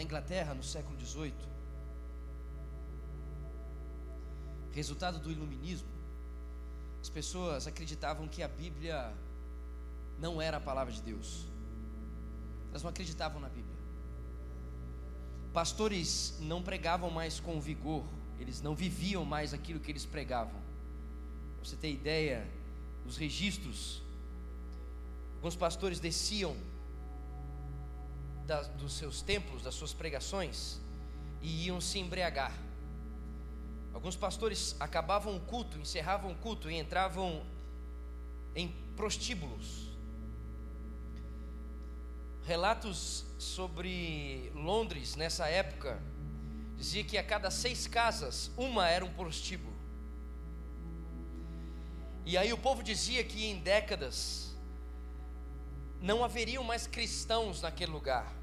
na Inglaterra no século XVIII, resultado do iluminismo, as pessoas acreditavam que a Bíblia não era a palavra de Deus. Elas não acreditavam na Bíblia. Pastores não pregavam mais com vigor, eles não viviam mais aquilo que eles pregavam. Você ter ideia, nos registros, alguns pastores desciam das, dos seus templos, das suas pregações, e iam se embriagar. Alguns pastores acabavam o culto, encerravam o culto e entravam em prostíbulos. Relatos sobre Londres nessa época dizia que a cada seis casas uma era um prostíbulo. E aí o povo dizia que em décadas não haveriam mais cristãos naquele lugar.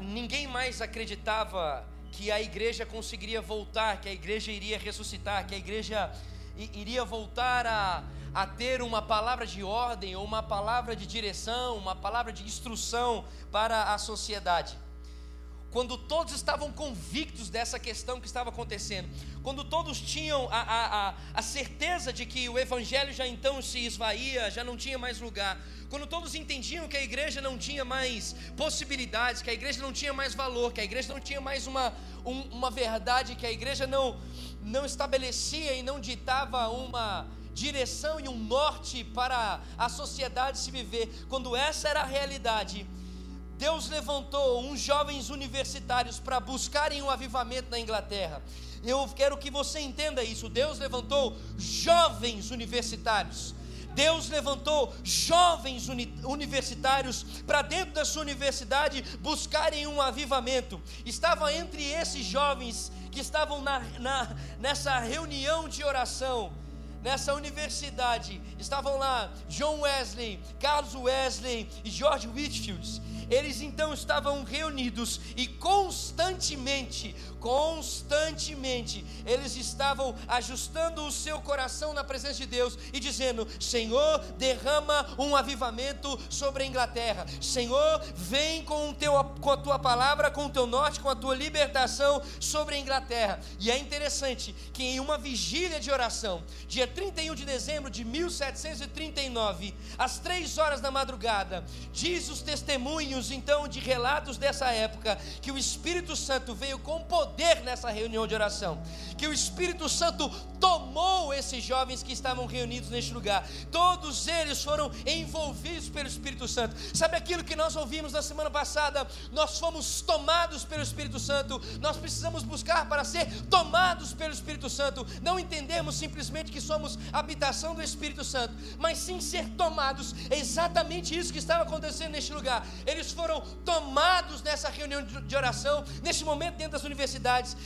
Ninguém mais acreditava que a igreja conseguiria voltar, que a igreja iria ressuscitar, que a igreja iria voltar a, a ter uma palavra de ordem, ou uma palavra de direção, uma palavra de instrução para a sociedade. Quando todos estavam convictos dessa questão que estava acontecendo, quando todos tinham a, a, a, a certeza de que o evangelho já então se esvaía, já não tinha mais lugar, quando todos entendiam que a igreja não tinha mais possibilidades, que a igreja não tinha mais valor, que a igreja não tinha mais uma, um, uma verdade, que a igreja não, não estabelecia e não ditava uma direção e um norte para a sociedade se viver, quando essa era a realidade, Deus levantou uns jovens universitários para buscarem um avivamento na Inglaterra. Eu quero que você entenda isso. Deus levantou jovens universitários Deus levantou jovens uni universitários para dentro da sua universidade buscarem um avivamento. Estava entre esses jovens que estavam na, na, nessa reunião de oração nessa universidade. Estavam lá John Wesley, Carlos Wesley e George Whitfield. Eles então estavam reunidos e constantemente, constantemente, eles estavam ajustando o seu coração na presença de Deus e dizendo: Senhor, derrama um avivamento sobre a Inglaterra. Senhor, vem com, teu, com a tua palavra, com o teu norte, com a tua libertação sobre a Inglaterra. E é interessante que em uma vigília de oração, dia 31 de dezembro de 1739, às três horas da madrugada, diz os testemunhos então de relatos dessa época que o Espírito Santo veio com poder nessa reunião de oração, que o Espírito Santo tomou esses jovens que estavam reunidos neste lugar, todos eles foram envolvidos pelo Espírito Santo. Sabe aquilo que nós ouvimos na semana passada? Nós fomos tomados pelo Espírito Santo, nós precisamos buscar para ser tomados pelo Espírito Santo, não entendemos simplesmente que somos habitação do Espírito Santo, mas sim ser tomados. É exatamente isso que estava acontecendo neste lugar. Eles foram tomados nessa reunião de oração, nesse momento dentro das universidades.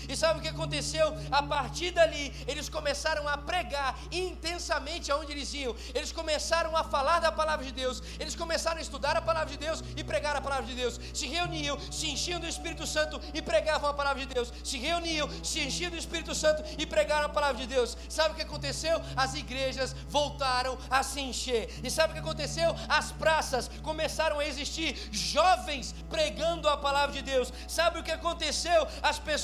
E sabe o que aconteceu? A partir dali, eles começaram a pregar intensamente aonde eles iam. Eles começaram a falar da palavra de Deus. Eles começaram a estudar a palavra de Deus e pregar a palavra de Deus. Se reuniam, se enchiam do Espírito Santo e pregavam a palavra de Deus. Se reuniam, se enchiam do Espírito Santo e pregaram a palavra de Deus. Sabe o que aconteceu? As igrejas voltaram a se encher. E sabe o que aconteceu? As praças começaram a existir jovens pregando a palavra de Deus. Sabe o que aconteceu? As pessoas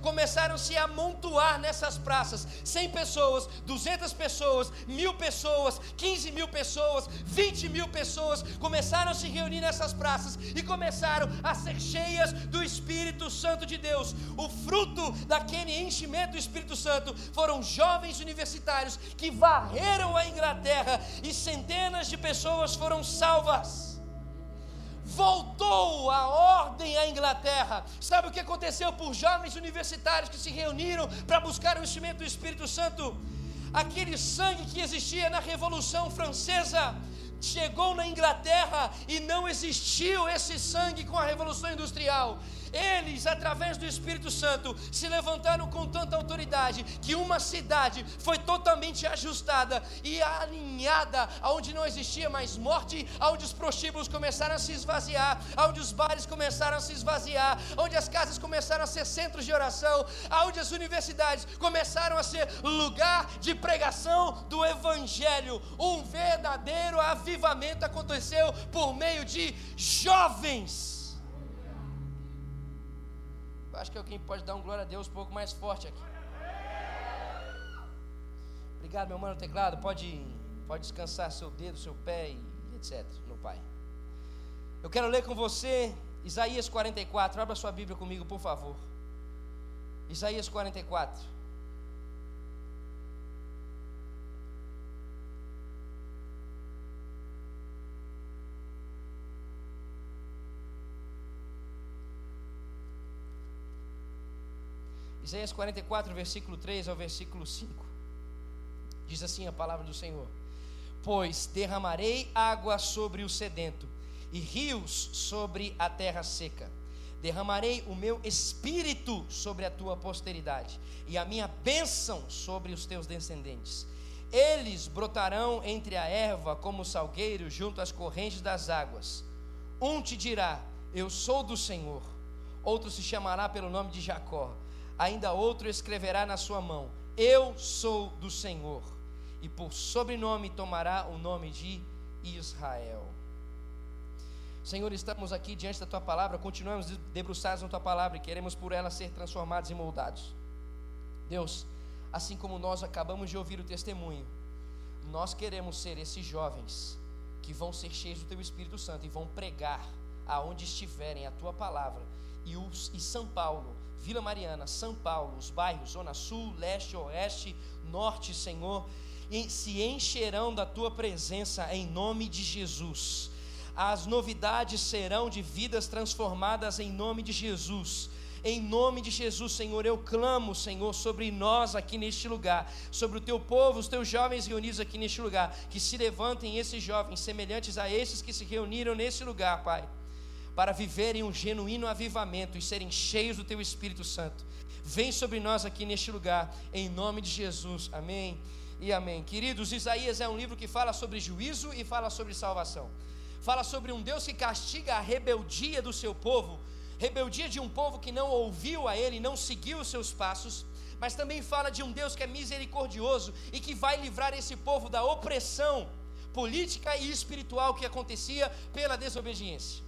começaram a se amontoar nessas praças. 100 pessoas, 200 pessoas, mil pessoas, 15 mil pessoas, 20 mil pessoas começaram a se reunir nessas praças e começaram a ser cheias do Espírito Santo de Deus. O fruto daquele enchimento do Espírito Santo foram jovens universitários que varreram a Inglaterra e centenas de pessoas foram salvas voltou a ordem à Inglaterra. Sabe o que aconteceu por jovens universitários que se reuniram para buscar o enchimento do Espírito Santo? Aquele sangue que existia na Revolução Francesa chegou na Inglaterra e não existiu esse sangue com a Revolução Industrial. Eles, através do Espírito Santo, se levantaram com tanta autoridade que uma cidade foi totalmente ajustada e alinhada, aonde não existia mais morte, aonde os prostíbulos começaram a se esvaziar, aonde os bares começaram a se esvaziar, onde as casas começaram a ser centros de oração, aonde as universidades começaram a ser lugar de pregação do Evangelho. Um verdadeiro avivamento aconteceu por meio de jovens acho que alguém pode dar um glória a Deus um pouco mais forte aqui. Obrigado, meu mano teclado. Pode, pode descansar seu dedo, seu pé e etc. no Pai. Eu quero ler com você Isaías 44. Abra sua Bíblia comigo, por favor. Isaías 44. Isaías 44, versículo 3 ao versículo 5. Diz assim a palavra do Senhor: Pois derramarei água sobre o sedento e rios sobre a terra seca. Derramarei o meu espírito sobre a tua posteridade e a minha bênção sobre os teus descendentes. Eles brotarão entre a erva como salgueiro junto às correntes das águas. Um te dirá: Eu sou do Senhor. Outro se chamará pelo nome de Jacó. Ainda outro escreverá na sua mão: Eu sou do Senhor e por sobrenome tomará o nome de Israel. Senhor, estamos aqui diante da tua palavra, continuamos debruçados na tua palavra e queremos por ela ser transformados e moldados. Deus, assim como nós acabamos de ouvir o testemunho, nós queremos ser esses jovens que vão ser cheios do teu Espírito Santo e vão pregar aonde estiverem a tua palavra. E, e São Paulo, Vila Mariana, São Paulo, os bairros, Zona Sul, Leste, Oeste, Norte, Senhor, se encherão da tua presença em nome de Jesus. As novidades serão de vidas transformadas em nome de Jesus. Em nome de Jesus, Senhor, eu clamo, Senhor, sobre nós aqui neste lugar, sobre o teu povo, os teus jovens reunidos aqui neste lugar, que se levantem esses jovens semelhantes a esses que se reuniram nesse lugar, Pai, para viverem um genuíno avivamento e serem cheios do teu Espírito Santo. Vem sobre nós aqui neste lugar, em nome de Jesus. Amém e amém. Queridos, Isaías é um livro que fala sobre juízo e fala sobre salvação. Fala sobre um Deus que castiga a rebeldia do seu povo, rebeldia de um povo que não ouviu a ele, não seguiu os seus passos, mas também fala de um Deus que é misericordioso e que vai livrar esse povo da opressão política e espiritual que acontecia pela desobediência.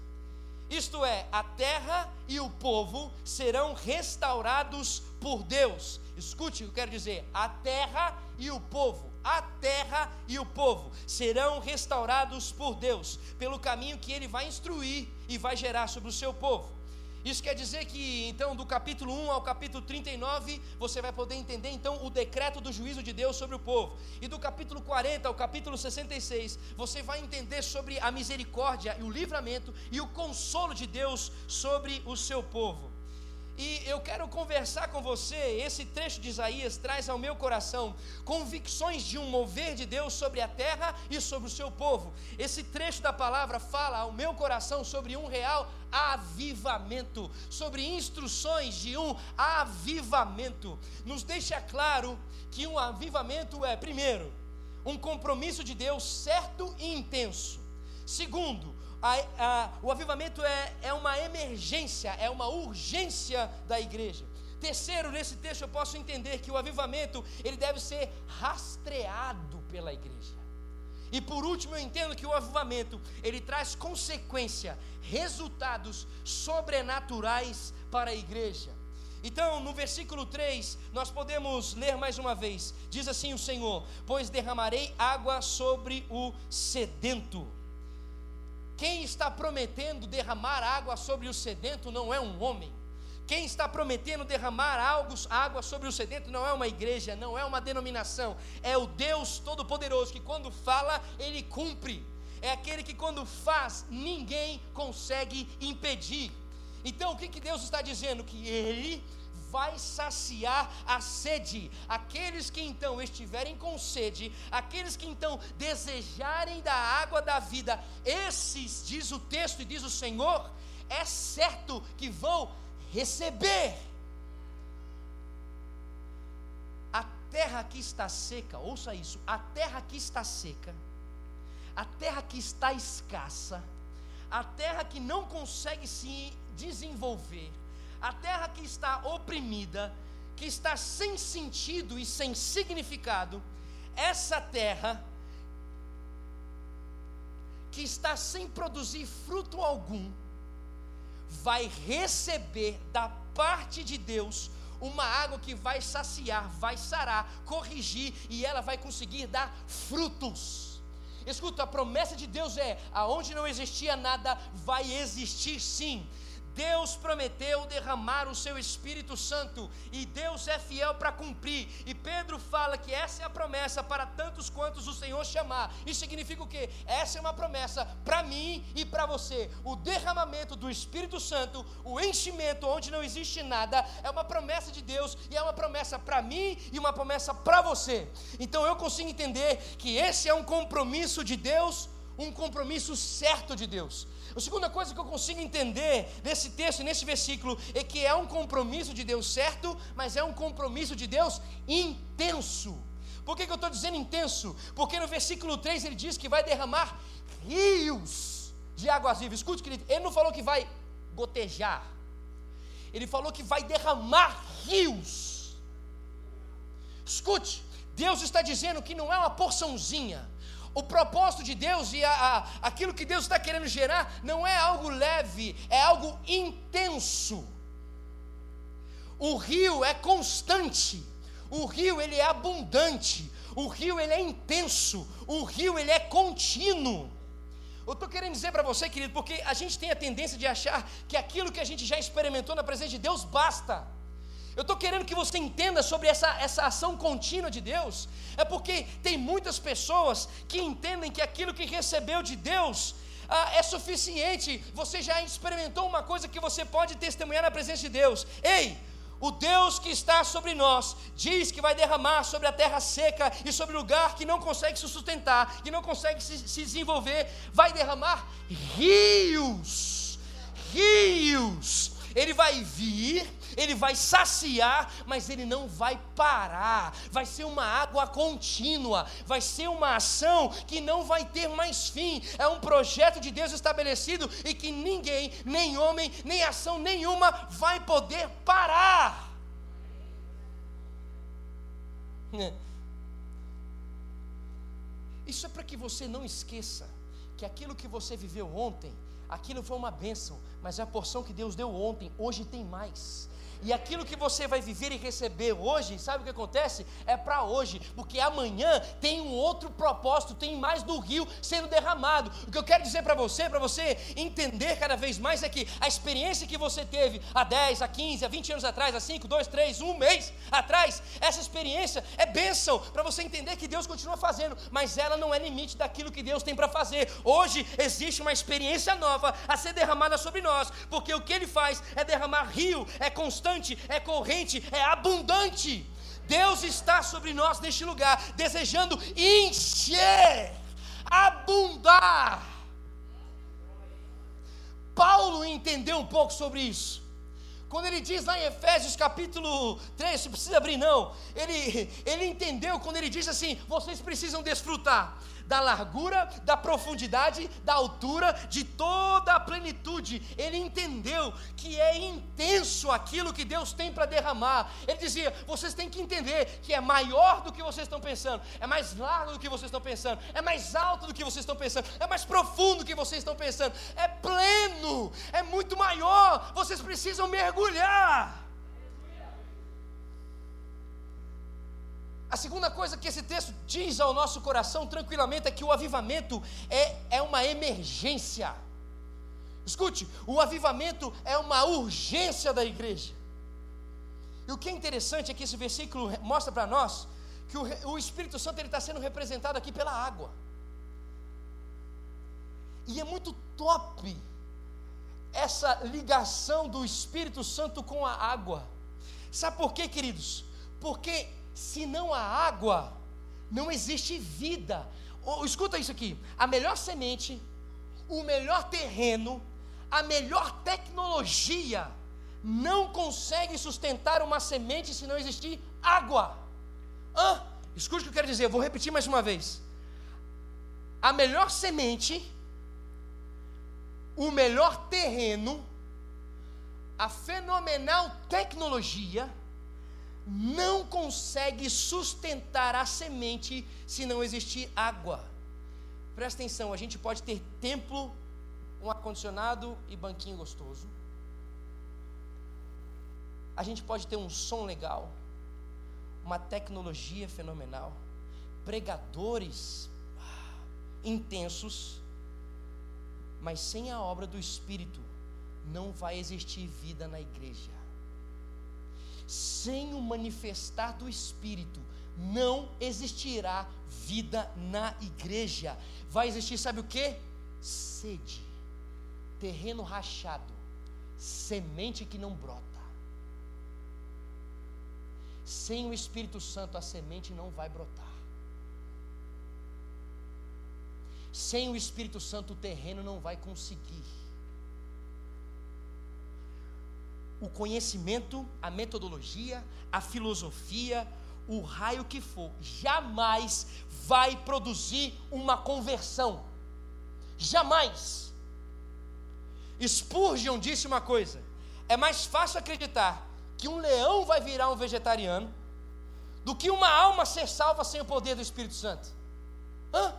Isto é, a terra e o povo serão restaurados por Deus. Escute eu quero dizer: a terra e o povo, a terra e o povo serão restaurados por Deus, pelo caminho que ele vai instruir e vai gerar sobre o seu povo. Isso quer dizer que, então, do capítulo 1 ao capítulo 39, você vai poder entender, então, o decreto do juízo de Deus sobre o povo. E do capítulo 40 ao capítulo 66, você vai entender sobre a misericórdia e o livramento e o consolo de Deus sobre o seu povo. E eu quero conversar com você. Esse trecho de Isaías traz ao meu coração convicções de um mover de Deus sobre a terra e sobre o seu povo. Esse trecho da palavra fala ao meu coração sobre um real avivamento, sobre instruções de um avivamento. Nos deixa claro que um avivamento é, primeiro, um compromisso de Deus certo e intenso. Segundo, a, a, o avivamento é, é uma emergência, é uma urgência da igreja. Terceiro, nesse texto eu posso entender que o avivamento ele deve ser rastreado pela igreja. E por último, eu entendo que o avivamento ele traz consequência, resultados sobrenaturais para a igreja. Então, no versículo 3, nós podemos ler mais uma vez. Diz assim o Senhor: Pois derramarei água sobre o sedento quem está prometendo derramar água sobre o sedento não é um homem. Quem está prometendo derramar água sobre o sedento não é uma igreja, não é uma denominação, é o Deus Todo-Poderoso que quando fala, ele cumpre. É aquele que quando faz, ninguém consegue impedir. Então o que, que Deus está dizendo? Que Ele vai saciar a sede. Aqueles que então estiverem com sede, aqueles que então desejarem da água da vida, esses, diz o texto e diz o Senhor, é certo que vão receber. A terra que está seca, ouça isso, a terra que está seca, a terra que está escassa, a terra que não consegue se desenvolver, a terra que está oprimida, que está sem sentido e sem significado, essa terra que está sem produzir fruto algum, vai receber da parte de Deus uma água que vai saciar, vai sarar, corrigir e ela vai conseguir dar frutos. Escuta, a promessa de Deus é: aonde não existia nada, vai existir sim. Deus prometeu derramar o seu Espírito Santo e Deus é fiel para cumprir. E Pedro fala que essa é a promessa para tantos quantos o Senhor chamar. Isso significa o quê? Essa é uma promessa para mim e para você. O derramamento do Espírito Santo, o enchimento onde não existe nada, é uma promessa de Deus e é uma promessa para mim e uma promessa para você. Então eu consigo entender que esse é um compromisso de Deus, um compromisso certo de Deus. A segunda coisa que eu consigo entender nesse texto, nesse versículo, é que é um compromisso de Deus certo, mas é um compromisso de Deus intenso. Por que, que eu estou dizendo intenso? Porque no versículo 3 ele diz que vai derramar rios de águas vivas. Escute, querido, ele não falou que vai gotejar, ele falou que vai derramar rios. Escute, Deus está dizendo que não é uma porçãozinha, o propósito de Deus e a, a, aquilo que Deus está querendo gerar não é algo leve, é algo intenso. O rio é constante, o rio ele é abundante, o rio ele é intenso, o rio ele é contínuo. Eu estou querendo dizer para você, querido, porque a gente tem a tendência de achar que aquilo que a gente já experimentou na presença de Deus basta. Eu estou querendo que você entenda sobre essa, essa ação contínua de Deus, é porque tem muitas pessoas que entendem que aquilo que recebeu de Deus ah, é suficiente, você já experimentou uma coisa que você pode testemunhar na presença de Deus. Ei, o Deus que está sobre nós diz que vai derramar sobre a terra seca e sobre o lugar que não consegue se sustentar, que não consegue se, se desenvolver, vai derramar rios, rios. Ele vai vir ele vai saciar, mas ele não vai parar. Vai ser uma água contínua, vai ser uma ação que não vai ter mais fim. É um projeto de Deus estabelecido e que ninguém, nem homem, nem ação nenhuma vai poder parar. Isso é para que você não esqueça que aquilo que você viveu ontem, aquilo foi uma bênção, mas é a porção que Deus deu ontem, hoje tem mais. E aquilo que você vai viver e receber hoje, sabe o que acontece? É para hoje, porque amanhã tem um outro propósito, tem mais do rio sendo derramado. O que eu quero dizer para você, para você entender cada vez mais, é que a experiência que você teve há 10, há 15, há 20 anos atrás, há 5, 2, 3, um mês atrás, essa experiência é bênção para você entender que Deus continua fazendo, mas ela não é limite daquilo que Deus tem para fazer. Hoje existe uma experiência nova a ser derramada sobre nós, porque o que Ele faz é derramar rio, é constante constante, é corrente, é abundante. Deus está sobre nós neste lugar, desejando encher, abundar. Paulo entendeu um pouco sobre isso. Quando ele diz lá em Efésios capítulo 3, não precisa abrir não, ele, ele entendeu quando ele diz assim: vocês precisam desfrutar da largura, da profundidade, da altura, de toda a plenitude. Ele entendeu que é intenso aquilo que Deus tem para derramar. Ele dizia: vocês têm que entender que é maior do que vocês estão pensando, é mais largo do que vocês estão pensando, é mais alto do que vocês estão pensando, é mais profundo do que vocês estão pensando, é pleno, é muito maior. Vocês precisam mergulhar. A segunda coisa que esse texto diz ao nosso coração tranquilamente é que o avivamento é, é uma emergência. Escute, o avivamento é uma urgência da igreja. E o que é interessante é que esse versículo mostra para nós que o, o Espírito Santo está sendo representado aqui pela água. E é muito top essa ligação do Espírito Santo com a água. Sabe por quê, queridos? Porque se não há água, não existe vida. Oh, escuta isso aqui: a melhor semente, o melhor terreno, a melhor tecnologia não consegue sustentar uma semente se não existir água. Ah, escute o que eu quero dizer, eu vou repetir mais uma vez. A melhor semente, o melhor terreno, a fenomenal tecnologia não consegue sustentar a semente se não existir água. Presta atenção, a gente pode ter templo, um ar-condicionado e banquinho gostoso. A gente pode ter um som legal, uma tecnologia fenomenal, pregadores ah, intensos, mas sem a obra do Espírito não vai existir vida na igreja. Sem o manifestar do Espírito, não existirá vida na igreja. Vai existir, sabe o que? Sede, terreno rachado, semente que não brota. Sem o Espírito Santo, a semente não vai brotar. Sem o Espírito Santo, o terreno não vai conseguir. O conhecimento, a metodologia, a filosofia, o raio que for, jamais vai produzir uma conversão. Jamais. Spurgeon disse uma coisa: é mais fácil acreditar que um leão vai virar um vegetariano do que uma alma ser salva sem o poder do Espírito Santo. Hã?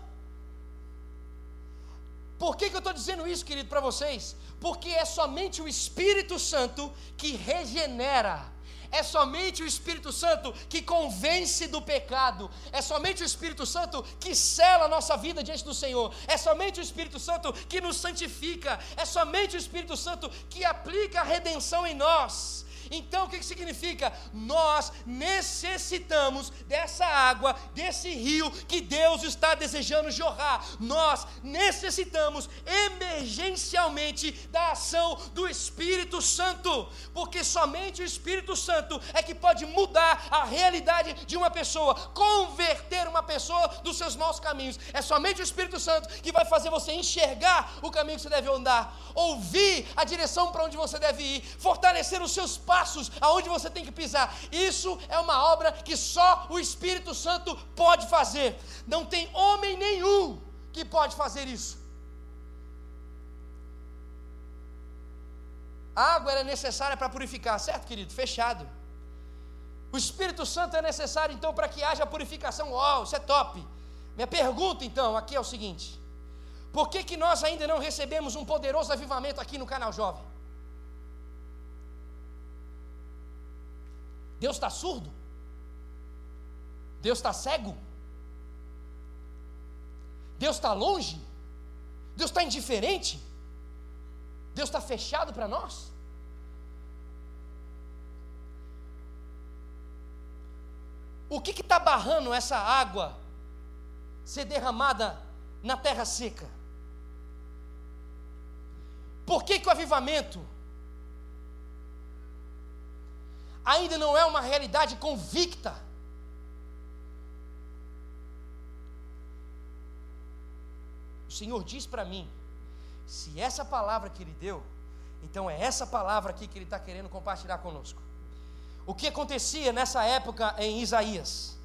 Por que, que eu estou dizendo isso, querido, para vocês? Porque é somente o Espírito Santo que regenera é somente o Espírito Santo que convence do pecado. É somente o Espírito Santo que sela a nossa vida diante do Senhor. É somente o Espírito Santo que nos santifica. É somente o Espírito Santo que aplica a redenção em nós. Então o que, significa? Nós necessitamos dessa água, desse rio que Deus está desejando jorrar. Nós necessitamos emergencialmente da ação do Espírito Santo, porque somente o Espírito Santo é que pode mudar a realidade de uma pessoa, converter uma pessoa dos seus maus caminhos. É somente o Espírito Santo que vai fazer você enxergar o caminho que você deve andar, ouvir a direção para onde você deve ir, fortalecer os seus passos passos aonde você tem que pisar. Isso é uma obra que só o Espírito Santo pode fazer. Não tem homem nenhum que pode fazer isso. A água era necessária para purificar, certo, querido? Fechado. O Espírito Santo é necessário então para que haja purificação. Uau, isso é top. Minha pergunta então aqui é o seguinte: por que, que nós ainda não recebemos um poderoso avivamento aqui no canal Jovem? Deus está surdo? Deus está cego? Deus está longe? Deus está indiferente? Deus está fechado para nós? O que está barrando essa água ser derramada na terra seca? Por que, que o avivamento ainda não é uma realidade convicta. O Senhor diz para mim: se essa palavra que Ele deu, então é essa palavra aqui que Ele está querendo compartilhar conosco. O que acontecia nessa época em Isaías?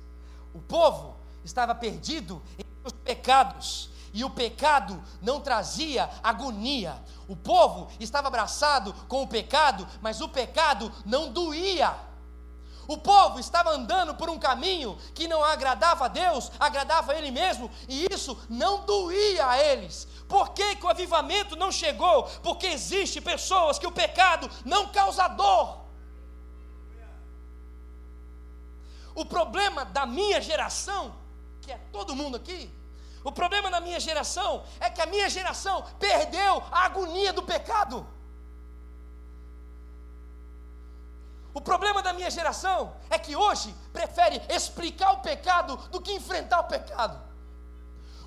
O povo estava perdido em seus pecados, e o pecado não trazia agonia. O povo estava abraçado com o pecado, mas o pecado não doía. O povo estava andando por um caminho que não agradava a Deus, agradava a ele mesmo, e isso não doía a eles. Por que, que o avivamento não chegou? Porque existe pessoas que o pecado não causa dor. O problema da minha geração, que é todo mundo aqui, o problema na minha geração é que a minha geração perdeu a agonia do pecado. O problema da minha geração é que hoje prefere explicar o pecado do que enfrentar o pecado.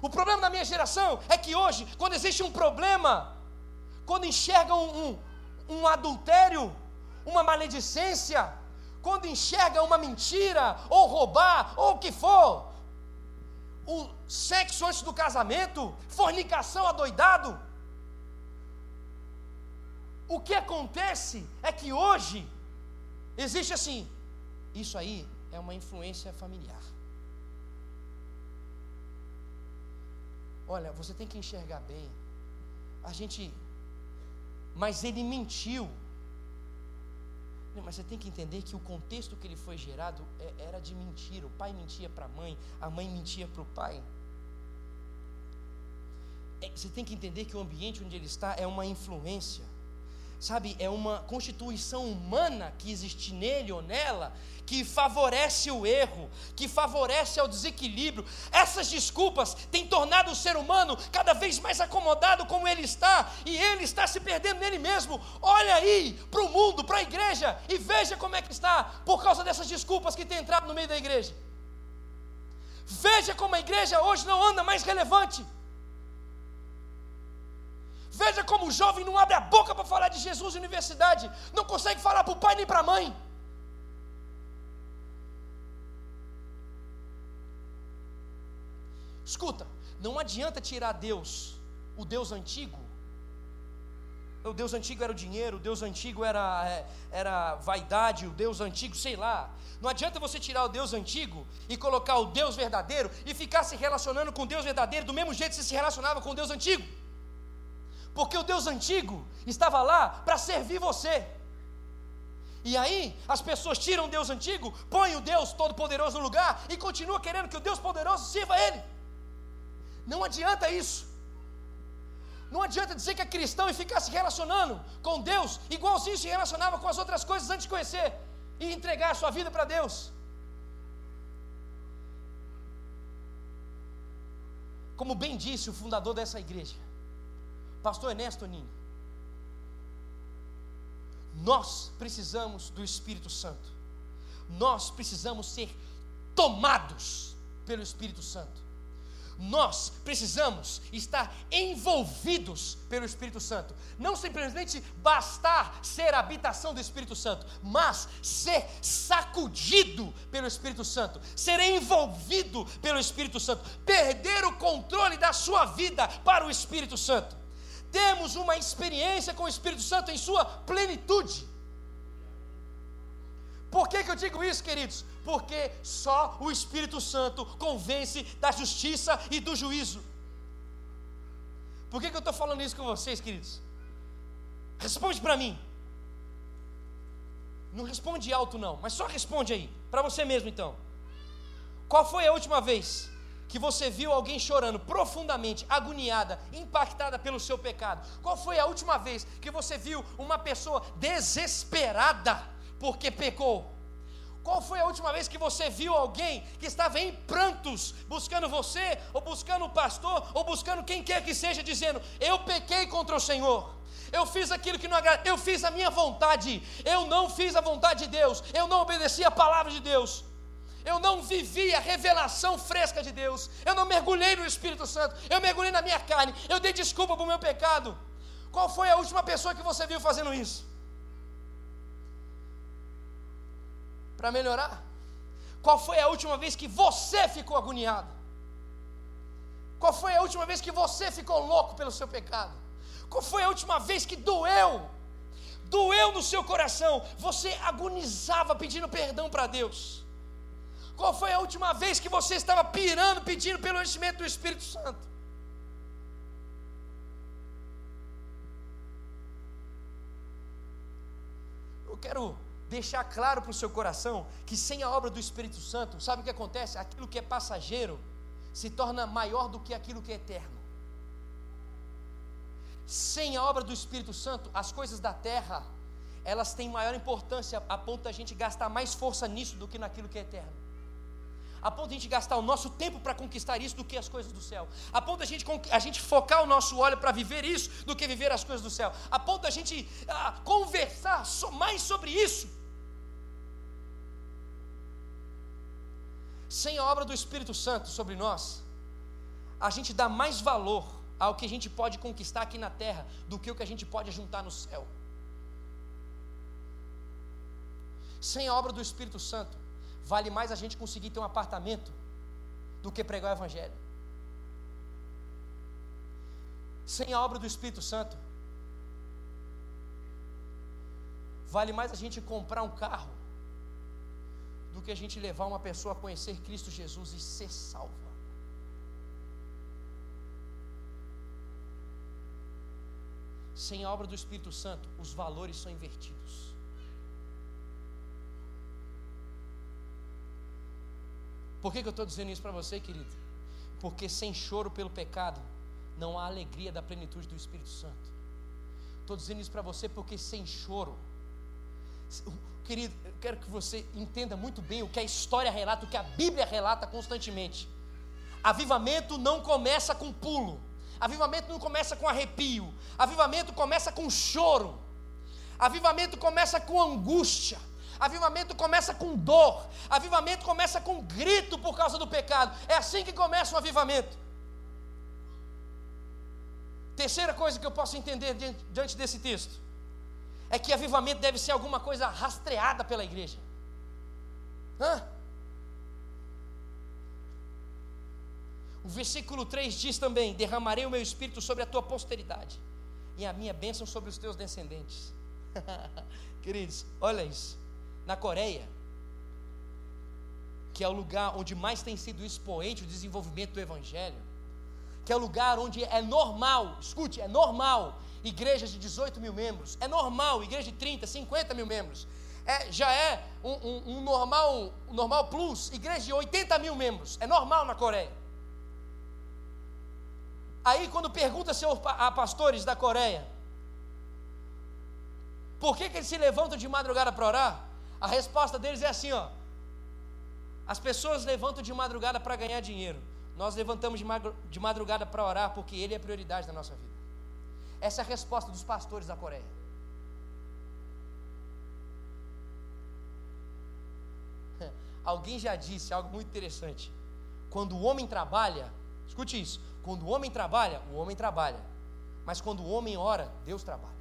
O problema da minha geração é que hoje, quando existe um problema, quando enxerga um, um, um adultério, uma maledicência, quando enxerga uma mentira, ou roubar, ou o que for, o sexo antes do casamento, fornicação adoidado. O que acontece é que hoje existe assim, isso aí é uma influência familiar. Olha, você tem que enxergar bem. A gente, mas ele mentiu mas você tem que entender que o contexto que ele foi gerado é, era de mentira. O pai mentia para a mãe, a mãe mentia para o pai. É, você tem que entender que o ambiente onde ele está é uma influência. Sabe, é uma constituição humana que existe nele ou nela, que favorece o erro, que favorece o desequilíbrio. Essas desculpas têm tornado o ser humano cada vez mais acomodado como ele está, e ele está se perdendo nele mesmo. Olha aí para o mundo, para a igreja, e veja como é que está, por causa dessas desculpas que tem entrado no meio da igreja. Veja como a igreja hoje não anda mais relevante. Veja como o jovem não abre a boca para falar de Jesus na universidade, não consegue falar para o pai nem para a mãe. Escuta, não adianta tirar Deus, o Deus antigo. O Deus antigo era o dinheiro, o Deus antigo era, é, era vaidade, o Deus antigo, sei lá. Não adianta você tirar o Deus antigo e colocar o Deus verdadeiro e ficar se relacionando com o Deus verdadeiro do mesmo jeito que você se relacionava com o Deus antigo. Porque o Deus antigo estava lá para servir você. E aí, as pessoas tiram o Deus antigo, põem o Deus todo-poderoso no lugar e continuam querendo que o Deus poderoso sirva a ele. Não adianta isso. Não adianta dizer que é cristão e ficar se relacionando com Deus igualzinho se relacionava com as outras coisas antes de conhecer e entregar a sua vida para Deus. Como bem disse o fundador dessa igreja, Pastor Ernesto Ninho, nós precisamos do Espírito Santo. Nós precisamos ser tomados pelo Espírito Santo nós precisamos estar envolvidos pelo Espírito Santo. Não simplesmente bastar ser a habitação do Espírito Santo, mas ser sacudido pelo Espírito Santo, ser envolvido pelo Espírito Santo, perder o controle da sua vida para o Espírito Santo. Temos uma experiência com o Espírito Santo em sua plenitude. Por que, que eu digo isso, queridos? Porque só o Espírito Santo convence da justiça e do juízo. Por que, que eu estou falando isso com vocês, queridos? Responde para mim. Não responde alto, não, mas só responde aí, para você mesmo então. Qual foi a última vez que você viu alguém chorando profundamente, agoniada, impactada pelo seu pecado? Qual foi a última vez que você viu uma pessoa desesperada? porque pecou. Qual foi a última vez que você viu alguém que estava em prantos, buscando você, ou buscando o pastor, ou buscando quem quer que seja, dizendo: Eu pequei contra o Senhor, eu fiz aquilo que não agrada, eu fiz a minha vontade, eu não fiz a vontade de Deus, eu não obedeci a palavra de Deus, eu não vivi a revelação fresca de Deus, eu não mergulhei no Espírito Santo, eu mergulhei na minha carne, eu dei desculpa para o meu pecado. Qual foi a última pessoa que você viu fazendo isso? para melhorar? Qual foi a última vez que você ficou agoniado? Qual foi a última vez que você ficou louco pelo seu pecado? Qual foi a última vez que doeu? Doeu no seu coração, você agonizava pedindo perdão para Deus. Qual foi a última vez que você estava pirando, pedindo pelo enchimento do Espírito Santo? Eu quero deixar claro para o seu coração que sem a obra do Espírito Santo, sabe o que acontece? Aquilo que é passageiro se torna maior do que aquilo que é eterno. Sem a obra do Espírito Santo, as coisas da terra, elas têm maior importância a ponto da gente gastar mais força nisso do que naquilo que é eterno a ponto de a gente gastar o nosso tempo para conquistar isso do que as coisas do céu, a ponto de a gente, a gente focar o nosso olho para viver isso do que viver as coisas do céu, a ponto de a gente ah, conversar so, mais sobre isso. Sem a obra do Espírito Santo sobre nós, a gente dá mais valor ao que a gente pode conquistar aqui na terra do que o que a gente pode juntar no céu. Sem a obra do Espírito Santo, vale mais a gente conseguir ter um apartamento do que pregar o Evangelho. Sem a obra do Espírito Santo, vale mais a gente comprar um carro do que a gente levar uma pessoa a conhecer Cristo Jesus e ser salva. Sem a obra do Espírito Santo, os valores são invertidos. Por que, que eu estou dizendo isso para você, querido? Porque sem choro pelo pecado, não há alegria da plenitude do Espírito Santo. estou dizendo isso para você porque sem choro. Querido, eu quero que você entenda muito bem o que a história relata, o que a Bíblia relata constantemente. Avivamento não começa com pulo, avivamento não começa com arrepio, avivamento começa com choro, avivamento começa com angústia, avivamento começa com dor, avivamento começa com grito por causa do pecado. É assim que começa o avivamento. Terceira coisa que eu posso entender diante desse texto é que avivamento deve ser alguma coisa rastreada pela igreja. Hã? O versículo 3 diz também: Derramarei o meu espírito sobre a tua posteridade e a minha bênção sobre os teus descendentes. Queridos, olha isso. Na Coreia, que é o lugar onde mais tem sido expoente o desenvolvimento do Evangelho, que é o lugar onde é normal, escute, é normal, igrejas de 18 mil membros, é normal, igreja de 30, 50 mil membros, é, já é um, um, um normal, um normal plus, igreja de 80 mil membros, é normal na Coreia. Aí quando pergunta-se a pastores da Coreia, por que, que eles se levantam de madrugada para orar? A resposta deles é assim, ó. As pessoas levantam de madrugada para ganhar dinheiro. Nós levantamos de madrugada para orar porque Ele é prioridade da nossa vida. Essa é a resposta dos pastores da Coreia. Alguém já disse algo muito interessante. Quando o homem trabalha, escute isso: quando o homem trabalha, o homem trabalha. Mas quando o homem ora, Deus trabalha.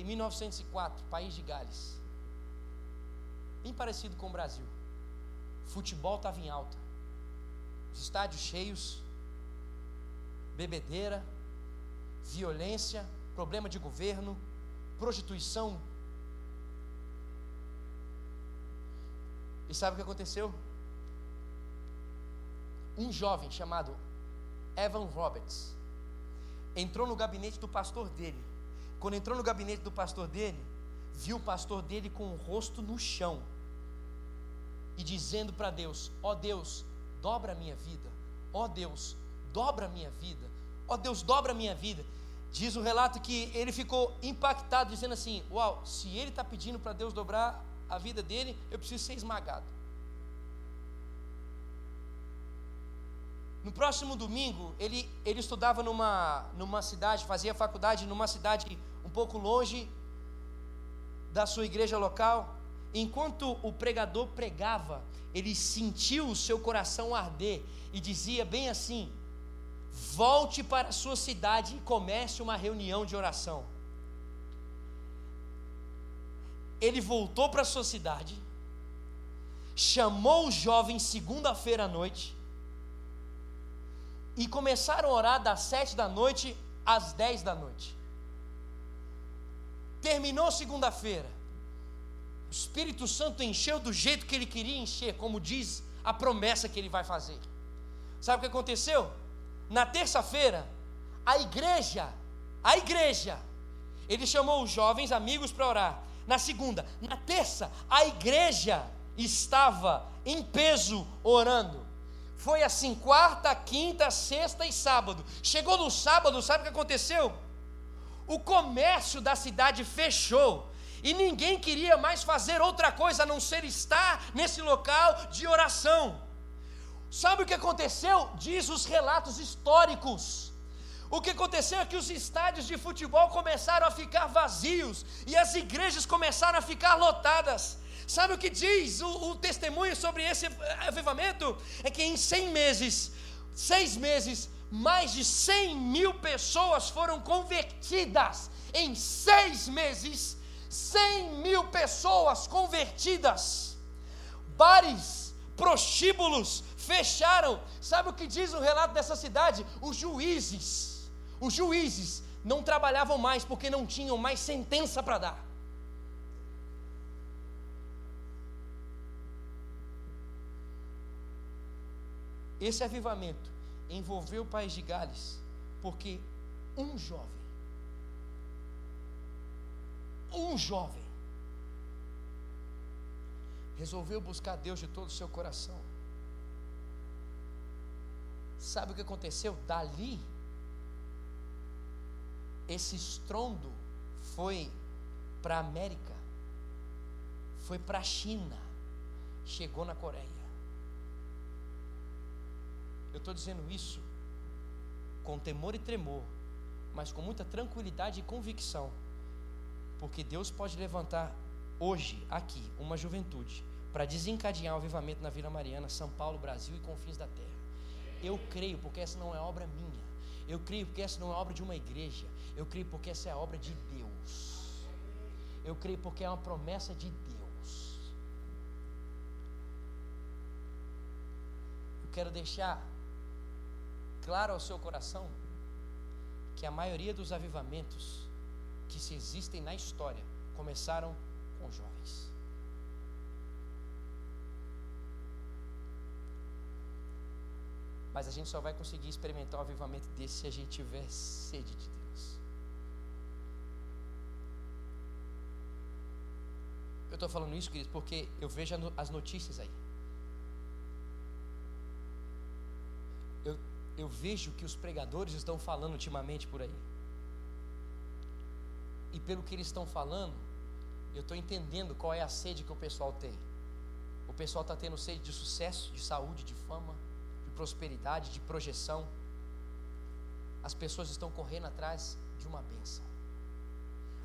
Em 1904, país de Gales, bem parecido com o Brasil, futebol estava em alta, os estádios cheios, bebedeira, violência, problema de governo, prostituição. E sabe o que aconteceu? Um jovem chamado Evan Roberts entrou no gabinete do pastor dele quando entrou no gabinete do pastor dele, viu o pastor dele com o rosto no chão e dizendo para Deus: Ó oh Deus, dobra a minha vida, ó oh Deus, dobra a minha vida, ó oh Deus, dobra a minha vida. Diz o relato que ele ficou impactado, dizendo assim: Uau, se ele está pedindo para Deus dobrar a vida dele, eu preciso ser esmagado. No próximo domingo, ele, ele estudava numa, numa cidade, fazia faculdade numa cidade um pouco longe da sua igreja local. Enquanto o pregador pregava, ele sentiu o seu coração arder e dizia bem assim: Volte para a sua cidade e comece uma reunião de oração. Ele voltou para a sua cidade, chamou os jovens segunda-feira à noite e começaram a orar das sete da noite às dez da noite. Terminou segunda-feira. O Espírito Santo encheu do jeito que ele queria encher, como diz a promessa que ele vai fazer. Sabe o que aconteceu? Na terça-feira, a igreja, a igreja, ele chamou os jovens amigos para orar. Na segunda, na terça, a igreja estava em peso orando. Foi assim, quarta, quinta, sexta e sábado. Chegou no sábado, sabe o que aconteceu? O comércio da cidade fechou. E ninguém queria mais fazer outra coisa a não ser estar nesse local de oração. Sabe o que aconteceu? Diz os relatos históricos. O que aconteceu é que os estádios de futebol começaram a ficar vazios e as igrejas começaram a ficar lotadas. Sabe o que diz o, o testemunho sobre esse avivamento? É que em 100 meses, seis meses, mais de 100 mil pessoas foram convertidas em seis meses. 100 mil pessoas convertidas. Bares, prostíbulos fecharam. Sabe o que diz o relato dessa cidade? Os juízes, os juízes não trabalhavam mais porque não tinham mais sentença para dar. Esse avivamento envolveu o país de Gales, porque um jovem, um jovem, resolveu buscar Deus de todo o seu coração. Sabe o que aconteceu? Dali, esse estrondo foi para a América, foi para a China, chegou na Coreia. Eu estou dizendo isso com temor e tremor, mas com muita tranquilidade e convicção, porque Deus pode levantar hoje, aqui, uma juventude para desencadear o avivamento na Vila Mariana, São Paulo, Brasil e confins da terra. Eu creio, porque essa não é obra minha. Eu creio porque essa não é obra de uma igreja. Eu creio porque essa é a obra de Deus. Eu creio porque é uma promessa de Deus. Eu quero deixar claro ao seu coração que a maioria dos avivamentos que se existem na história começaram com jovens. Mas a gente só vai conseguir experimentar o avivamento desse se a gente tiver sede de Deus. Eu estou falando isso, queridos, porque eu vejo as notícias aí. Eu, vejo que os pregadores estão falando ultimamente por aí. E pelo que eles estão falando, eu estou entendendo qual é a sede que o pessoal tem. O pessoal está tendo sede de sucesso, de saúde, de fama prosperidade, de projeção, as pessoas estão correndo atrás de uma bênção.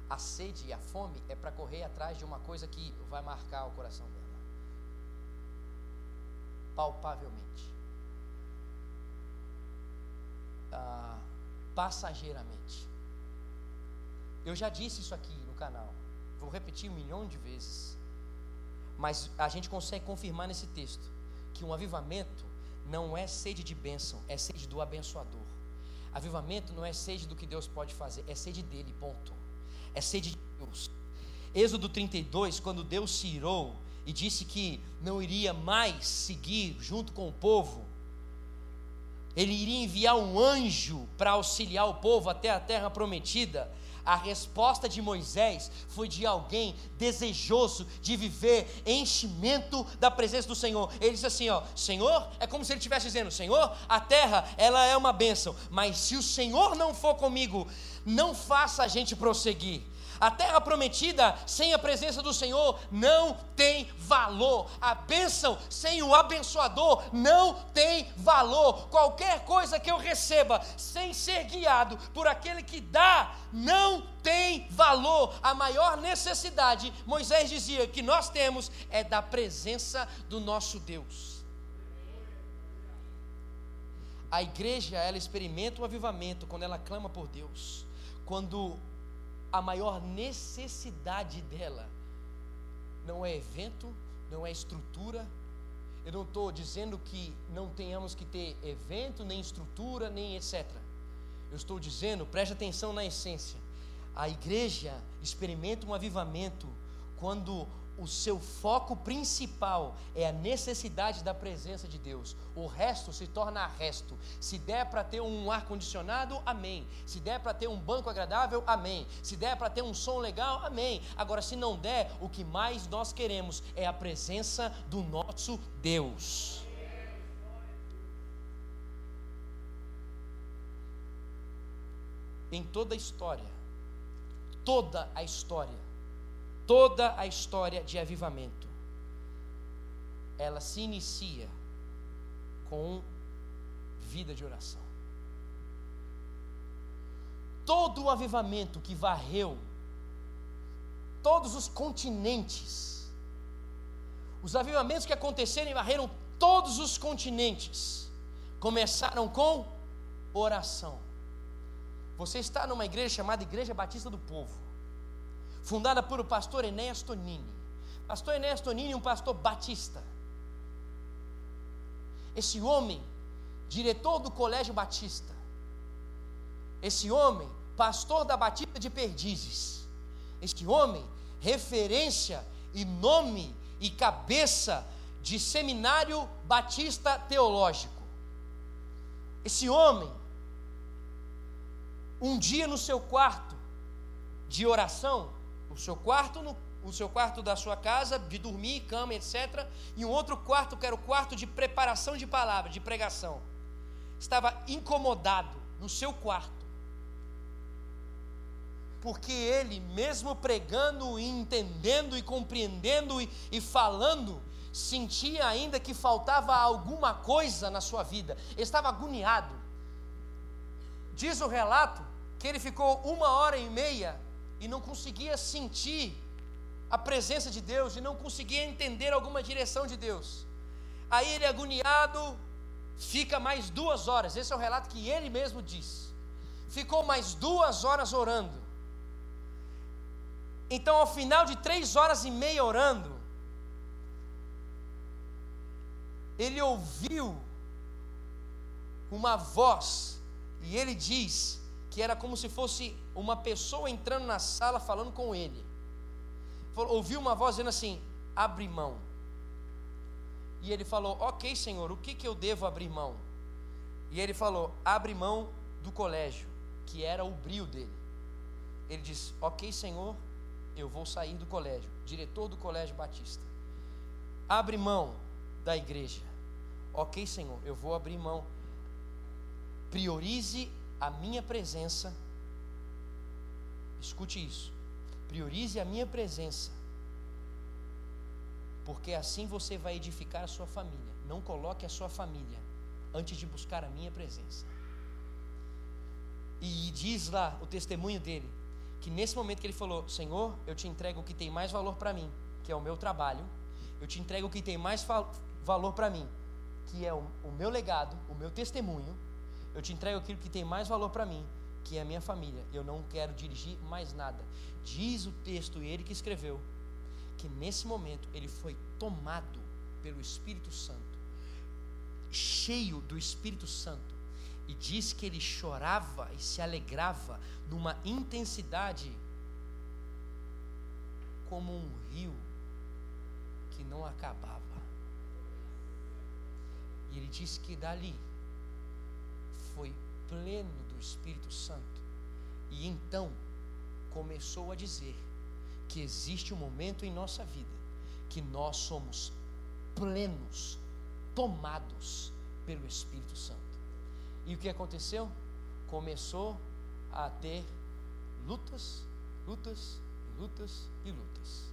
A sede e a fome é para correr atrás de uma coisa que vai marcar o coração dela, palpavelmente, ah, passageiramente. Eu já disse isso aqui no canal, vou repetir um milhão de vezes, mas a gente consegue confirmar nesse texto que um avivamento não é sede de bênção, é sede do abençoador. Avivamento não é sede do que Deus pode fazer, é sede dele, ponto. É sede de Deus. Êxodo 32, quando Deus se irou e disse que não iria mais seguir junto com o povo, ele iria enviar um anjo para auxiliar o povo até a terra prometida. A resposta de Moisés foi de alguém desejoso de viver enchimento da presença do Senhor. Ele disse assim, ó, Senhor, é como se ele estivesse dizendo, Senhor, a terra, ela é uma bênção, mas se o Senhor não for comigo, não faça a gente prosseguir. A terra prometida sem a presença do Senhor não tem valor. A bênção sem o abençoador não tem valor. Qualquer coisa que eu receba sem ser guiado por aquele que dá, não tem valor. A maior necessidade, Moisés dizia, que nós temos é da presença do nosso Deus. A igreja, ela experimenta o avivamento quando ela clama por Deus. Quando a maior necessidade dela não é evento, não é estrutura. Eu não estou dizendo que não tenhamos que ter evento, nem estrutura, nem etc. Eu estou dizendo, preste atenção na essência. A igreja experimenta um avivamento quando o seu foco principal é a necessidade da presença de Deus. O resto se torna resto. Se der para ter um ar condicionado, amém. Se der para ter um banco agradável, amém. Se der para ter um som legal, amém. Agora, se não der, o que mais nós queremos é a presença do nosso Deus. Em toda a história, toda a história, toda a história de avivamento, ela se inicia com vida de oração. Todo o avivamento que varreu todos os continentes, os avivamentos que aconteceram e varreram todos os continentes, começaram com oração. Você está numa igreja chamada Igreja Batista do Povo fundada por o pastor Enéas Tonini. Pastor Enéas Tonini, um pastor batista. Esse homem, diretor do Colégio Batista. Esse homem, pastor da Batista de Perdizes. Este homem, referência e nome e cabeça de seminário batista teológico. Esse homem, um dia no seu quarto de oração, o seu quarto no o seu quarto da sua casa, de dormir, cama, etc. E um outro quarto que era o quarto de preparação de palavra, de pregação. estava incomodado no seu quarto, porque ele, mesmo pregando e entendendo e compreendendo e, e falando, sentia ainda que faltava alguma coisa na sua vida, estava agoniado. Diz o relato que ele ficou uma hora e meia e não conseguia sentir a presença de Deus e não conseguia entender alguma direção de Deus. Aí ele, agoniado, fica mais duas horas. Esse é o relato que ele mesmo diz. Ficou mais duas horas orando. Então, ao final de três horas e meia orando, ele ouviu uma voz, e ele diz que era como se fosse uma pessoa entrando na sala falando com ele. Ouviu uma voz dizendo assim: abre mão. E ele falou: Ok, Senhor, o que, que eu devo abrir mão? E ele falou: Abre mão do colégio, que era o brilho dele. Ele disse: Ok, Senhor, eu vou sair do colégio, diretor do colégio batista. Abre mão da igreja. Ok, Senhor, eu vou abrir mão. Priorize a minha presença. Escute isso. Priorize a minha presença porque assim você vai edificar a sua família. Não coloque a sua família antes de buscar a minha presença. E diz lá o testemunho dele, que nesse momento que ele falou: Senhor, eu te entrego o que tem mais valor para mim, que é o meu trabalho, eu te entrego o que tem mais valor para mim, que é o, o meu legado, o meu testemunho, eu te entrego aquilo que tem mais valor para mim, que é a minha família. Eu não quero dirigir mais nada. Diz o texto, ele que escreveu, que nesse momento ele foi tomado pelo Espírito Santo, cheio do Espírito Santo, e diz que ele chorava e se alegrava numa intensidade como um rio que não acabava. E ele disse que dali foi pleno do Espírito Santo. E então começou a dizer que existe um momento em nossa vida que nós somos plenos, tomados pelo Espírito Santo. E o que aconteceu? Começou a ter lutas, lutas, lutas e lutas.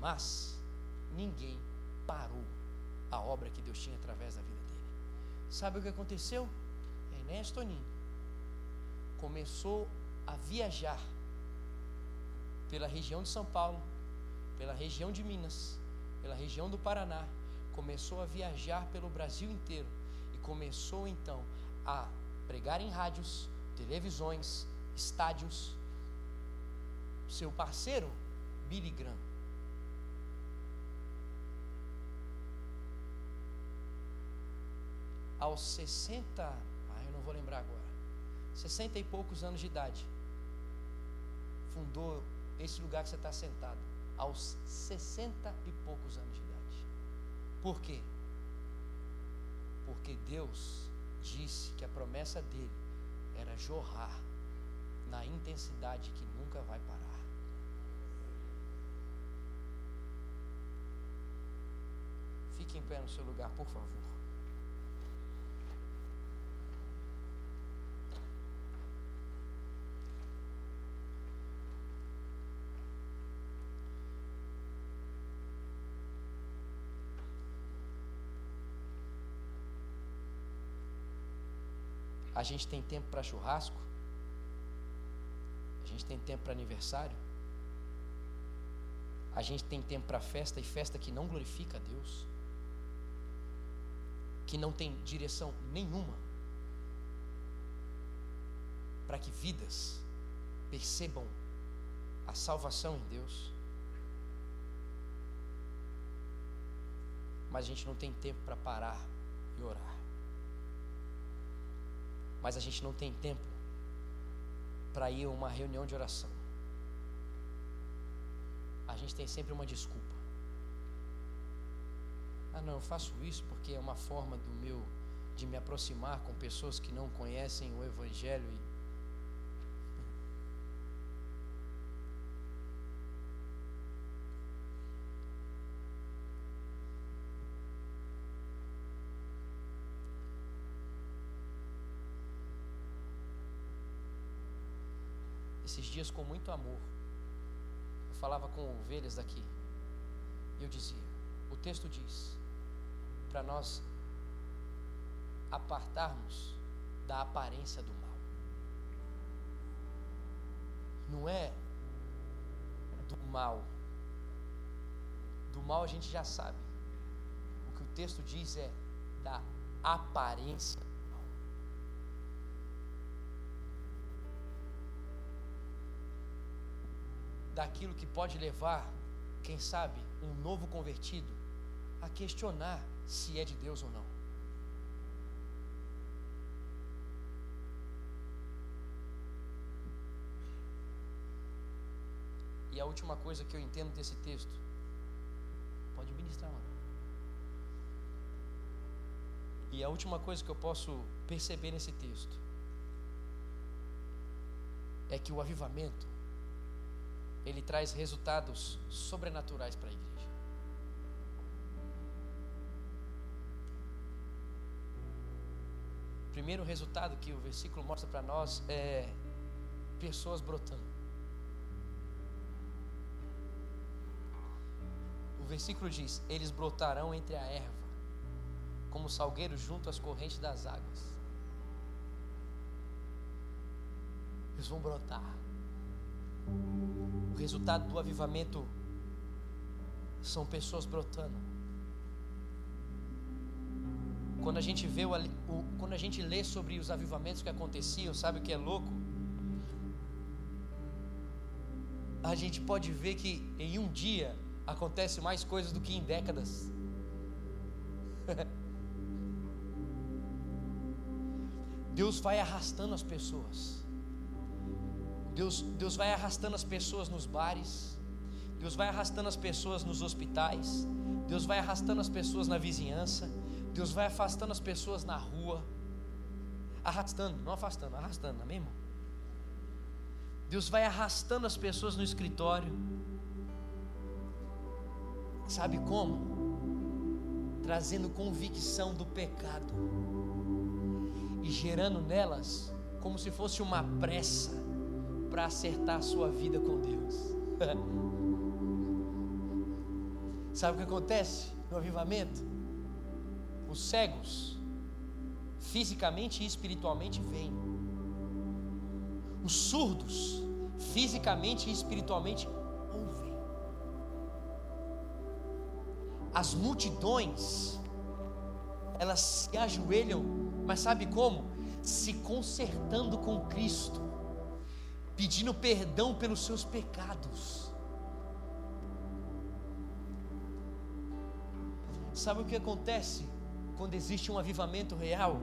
Mas ninguém parou a obra que Deus tinha através da vida dele. Sabe o que aconteceu? Enéas Toninho começou a viajar pela região de São Paulo, pela região de Minas, pela região do Paraná, começou a viajar pelo Brasil inteiro e começou então a pregar em rádios, televisões, estádios. Seu parceiro, Billy Graham. Aos 60, ah, eu não vou lembrar agora, 60 e poucos anos de idade, fundou esse lugar que você está sentado, aos 60 e poucos anos de idade. Por quê? Porque Deus disse que a promessa dele era jorrar na intensidade que nunca vai parar. Fique em pé no seu lugar, por favor. A gente tem tempo para churrasco? A gente tem tempo para aniversário? A gente tem tempo para festa e festa que não glorifica a Deus? Que não tem direção nenhuma para que vidas percebam a salvação em Deus? Mas a gente não tem tempo para parar e orar mas a gente não tem tempo para ir a uma reunião de oração. A gente tem sempre uma desculpa. Ah, não, eu faço isso porque é uma forma do meu de me aproximar com pessoas que não conhecem o evangelho e esses dias com muito amor. Eu falava com ovelhas daqui. E eu dizia: o texto diz para nós apartarmos da aparência do mal. Não é do mal. Do mal a gente já sabe. O que o texto diz é da aparência daquilo que pode levar, quem sabe, um novo convertido a questionar se é de Deus ou não. E a última coisa que eu entendo desse texto, pode ministrar, mano. E a última coisa que eu posso perceber nesse texto é que o avivamento ele traz resultados sobrenaturais para a igreja. O primeiro resultado que o versículo mostra para nós é pessoas brotando. O versículo diz: Eles brotarão entre a erva, como salgueiros junto às correntes das águas. Eles vão brotar. O resultado do avivamento são pessoas brotando. Quando a gente vê o, o, quando a gente lê sobre os avivamentos que aconteciam, sabe o que é louco? A gente pode ver que em um dia acontece mais coisas do que em décadas. Deus vai arrastando as pessoas. Deus, Deus vai arrastando as pessoas nos bares, Deus vai arrastando as pessoas nos hospitais, Deus vai arrastando as pessoas na vizinhança, Deus vai afastando as pessoas na rua, arrastando, não afastando, arrastando, amém, irmão? Deus vai arrastando as pessoas no escritório, sabe como? Trazendo convicção do pecado e gerando nelas como se fosse uma pressa para acertar a sua vida com Deus. Sabe o que acontece no avivamento? Os cegos, fisicamente e espiritualmente, vêm. Os surdos, fisicamente e espiritualmente, ouvem. As multidões, elas se ajoelham, mas sabe como? Se consertando com Cristo pedindo perdão pelos seus pecados. Sabe o que acontece quando existe um avivamento real?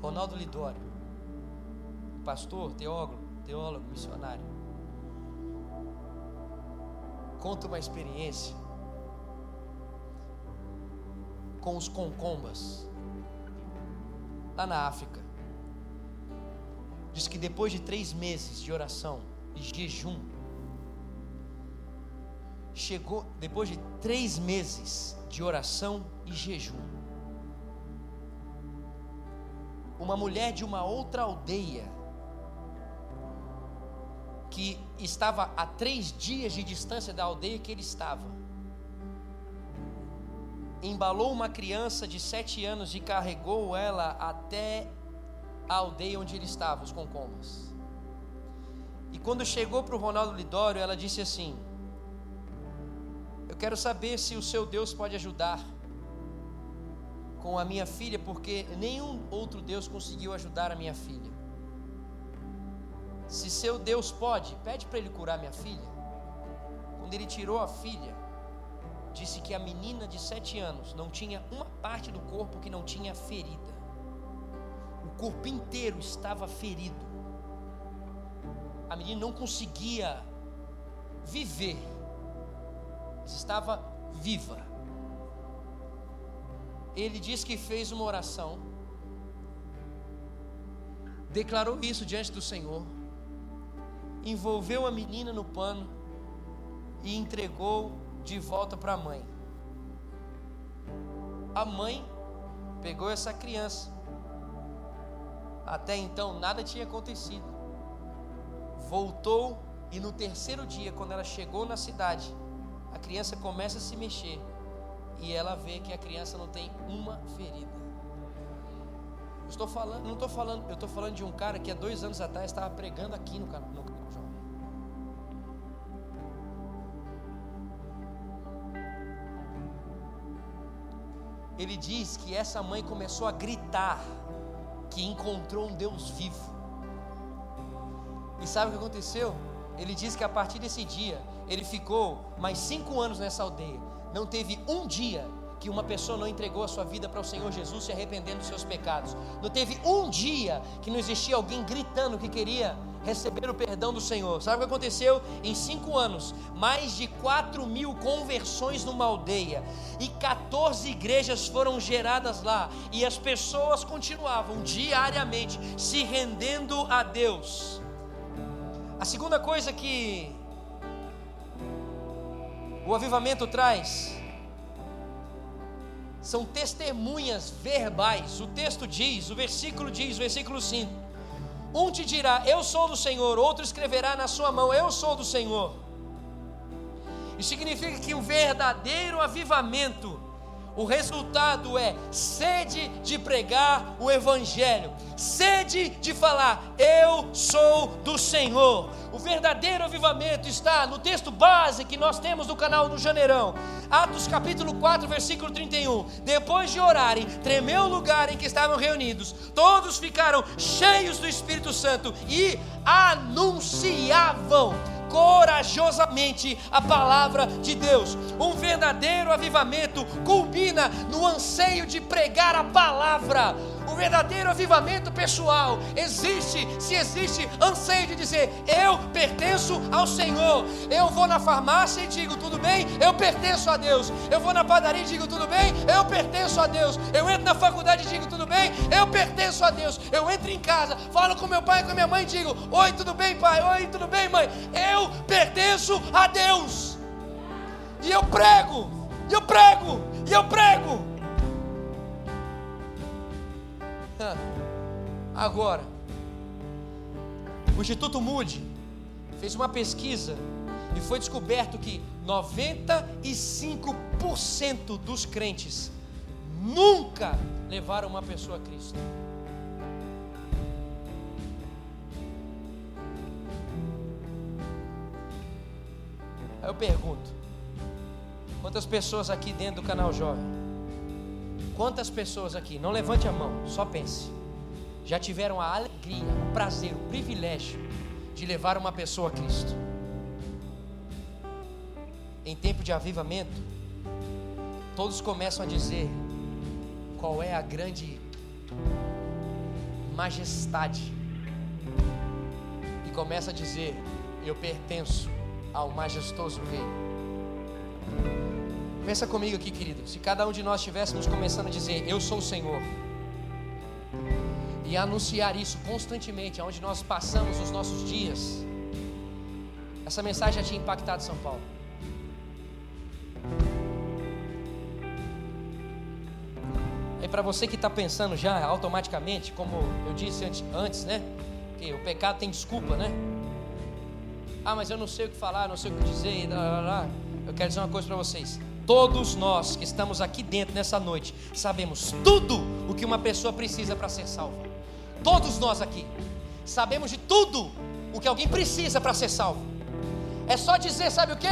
Ronaldo Lidório, pastor, teólogo, teólogo, missionário, conta uma experiência com os concombas, lá na África. Diz que depois de três meses de oração e jejum, chegou, depois de três meses de oração e jejum, uma mulher de uma outra aldeia, que estava a três dias de distância da aldeia que ele estava, embalou uma criança de sete anos e carregou ela até a aldeia onde ele estava, os concombas. E quando chegou para o Ronaldo Lidório, ela disse assim: Eu quero saber se o seu Deus pode ajudar com a minha filha, porque nenhum outro Deus conseguiu ajudar a minha filha. Se seu Deus pode, pede para ele curar minha filha. Quando ele tirou a filha, disse que a menina de sete anos não tinha uma parte do corpo que não tinha ferida. O corpo inteiro estava ferido. A menina não conseguia viver, estava viva. Ele disse que fez uma oração, declarou isso diante do Senhor, envolveu a menina no pano e entregou de volta para a mãe. a mãe pegou essa criança. Até então nada tinha acontecido. Voltou e no terceiro dia, quando ela chegou na cidade, a criança começa a se mexer e ela vê que a criança não tem uma ferida. estou falando, não estou falando, eu estou falando de um cara que há dois anos atrás estava pregando aqui no no Ele diz que essa mãe começou a gritar que encontrou um Deus vivo. E sabe o que aconteceu? Ele diz que a partir desse dia, ele ficou mais cinco anos nessa aldeia não teve um dia que uma pessoa não entregou a sua vida para o Senhor Jesus se arrependendo dos seus pecados. Não teve um dia que não existia alguém gritando que queria receber o perdão do Senhor. Sabe o que aconteceu? Em cinco anos, mais de quatro mil conversões numa aldeia e 14 igrejas foram geradas lá e as pessoas continuavam diariamente se rendendo a Deus. A segunda coisa que o avivamento traz são testemunhas verbais. O texto diz, o versículo diz, o versículo 5: Um te dirá, Eu sou do Senhor, outro escreverá na sua mão, Eu sou do Senhor. Isso significa que o verdadeiro avivamento o resultado é sede de pregar o Evangelho, sede de falar, eu sou do Senhor. O verdadeiro avivamento está no texto base que nós temos no canal do Janeirão, Atos capítulo 4, versículo 31. Depois de orarem, tremeu o lugar em que estavam reunidos, todos ficaram cheios do Espírito Santo e anunciavam corajosamente a palavra de Deus. Um verdadeiro avivamento culmina no anseio de pregar a palavra. O verdadeiro avivamento pessoal existe se existe anseio de dizer: Eu pertenço ao Senhor. Eu vou na farmácia e digo: Tudo bem? Eu pertenço a Deus. Eu vou na padaria e digo: Tudo bem? Eu pertenço a Deus. Eu entro na faculdade e digo: Tudo bem? Eu pertenço a Deus. Eu entro em casa, falo com meu pai e com minha mãe e digo: Oi, tudo bem, pai? Oi, tudo bem, mãe? Eu pertenço a Deus. E eu prego, e eu prego, e eu prego. Agora, o Instituto Moody fez uma pesquisa e foi descoberto que 95% dos crentes nunca levaram uma pessoa a Cristo. Aí eu pergunto: quantas pessoas aqui dentro do canal Jovem? Quantas pessoas aqui, não levante a mão, só pense, já tiveram a alegria, o prazer, o privilégio de levar uma pessoa a Cristo? Em tempo de avivamento, todos começam a dizer qual é a grande majestade e começa a dizer: Eu pertenço ao majestoso Rei. Pensa comigo aqui, querido. Se cada um de nós estivéssemos começando a dizer, Eu sou o Senhor, e anunciar isso constantemente, aonde nós passamos os nossos dias, essa mensagem já tinha impactado São Paulo. E para você que está pensando já automaticamente, como eu disse antes, antes, né? Que o pecado tem desculpa, né? Ah, mas eu não sei o que falar, não sei o que dizer, e lá, lá, lá. Eu quero dizer uma coisa para vocês. Todos nós que estamos aqui dentro nessa noite sabemos tudo o que uma pessoa precisa para ser salva. Todos nós aqui sabemos de tudo o que alguém precisa para ser salvo. É só dizer, sabe o que?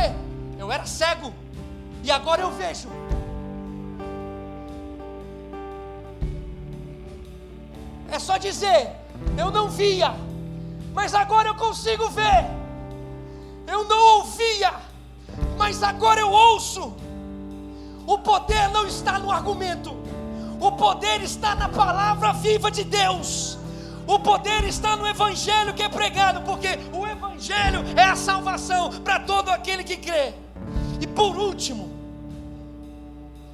Eu era cego e agora eu vejo. É só dizer, eu não via, mas agora eu consigo ver. Eu não ouvia, mas agora eu ouço. O poder não está no argumento, o poder está na palavra viva de Deus. O poder está no Evangelho que é pregado, porque o Evangelho é a salvação para todo aquele que crê. E por último,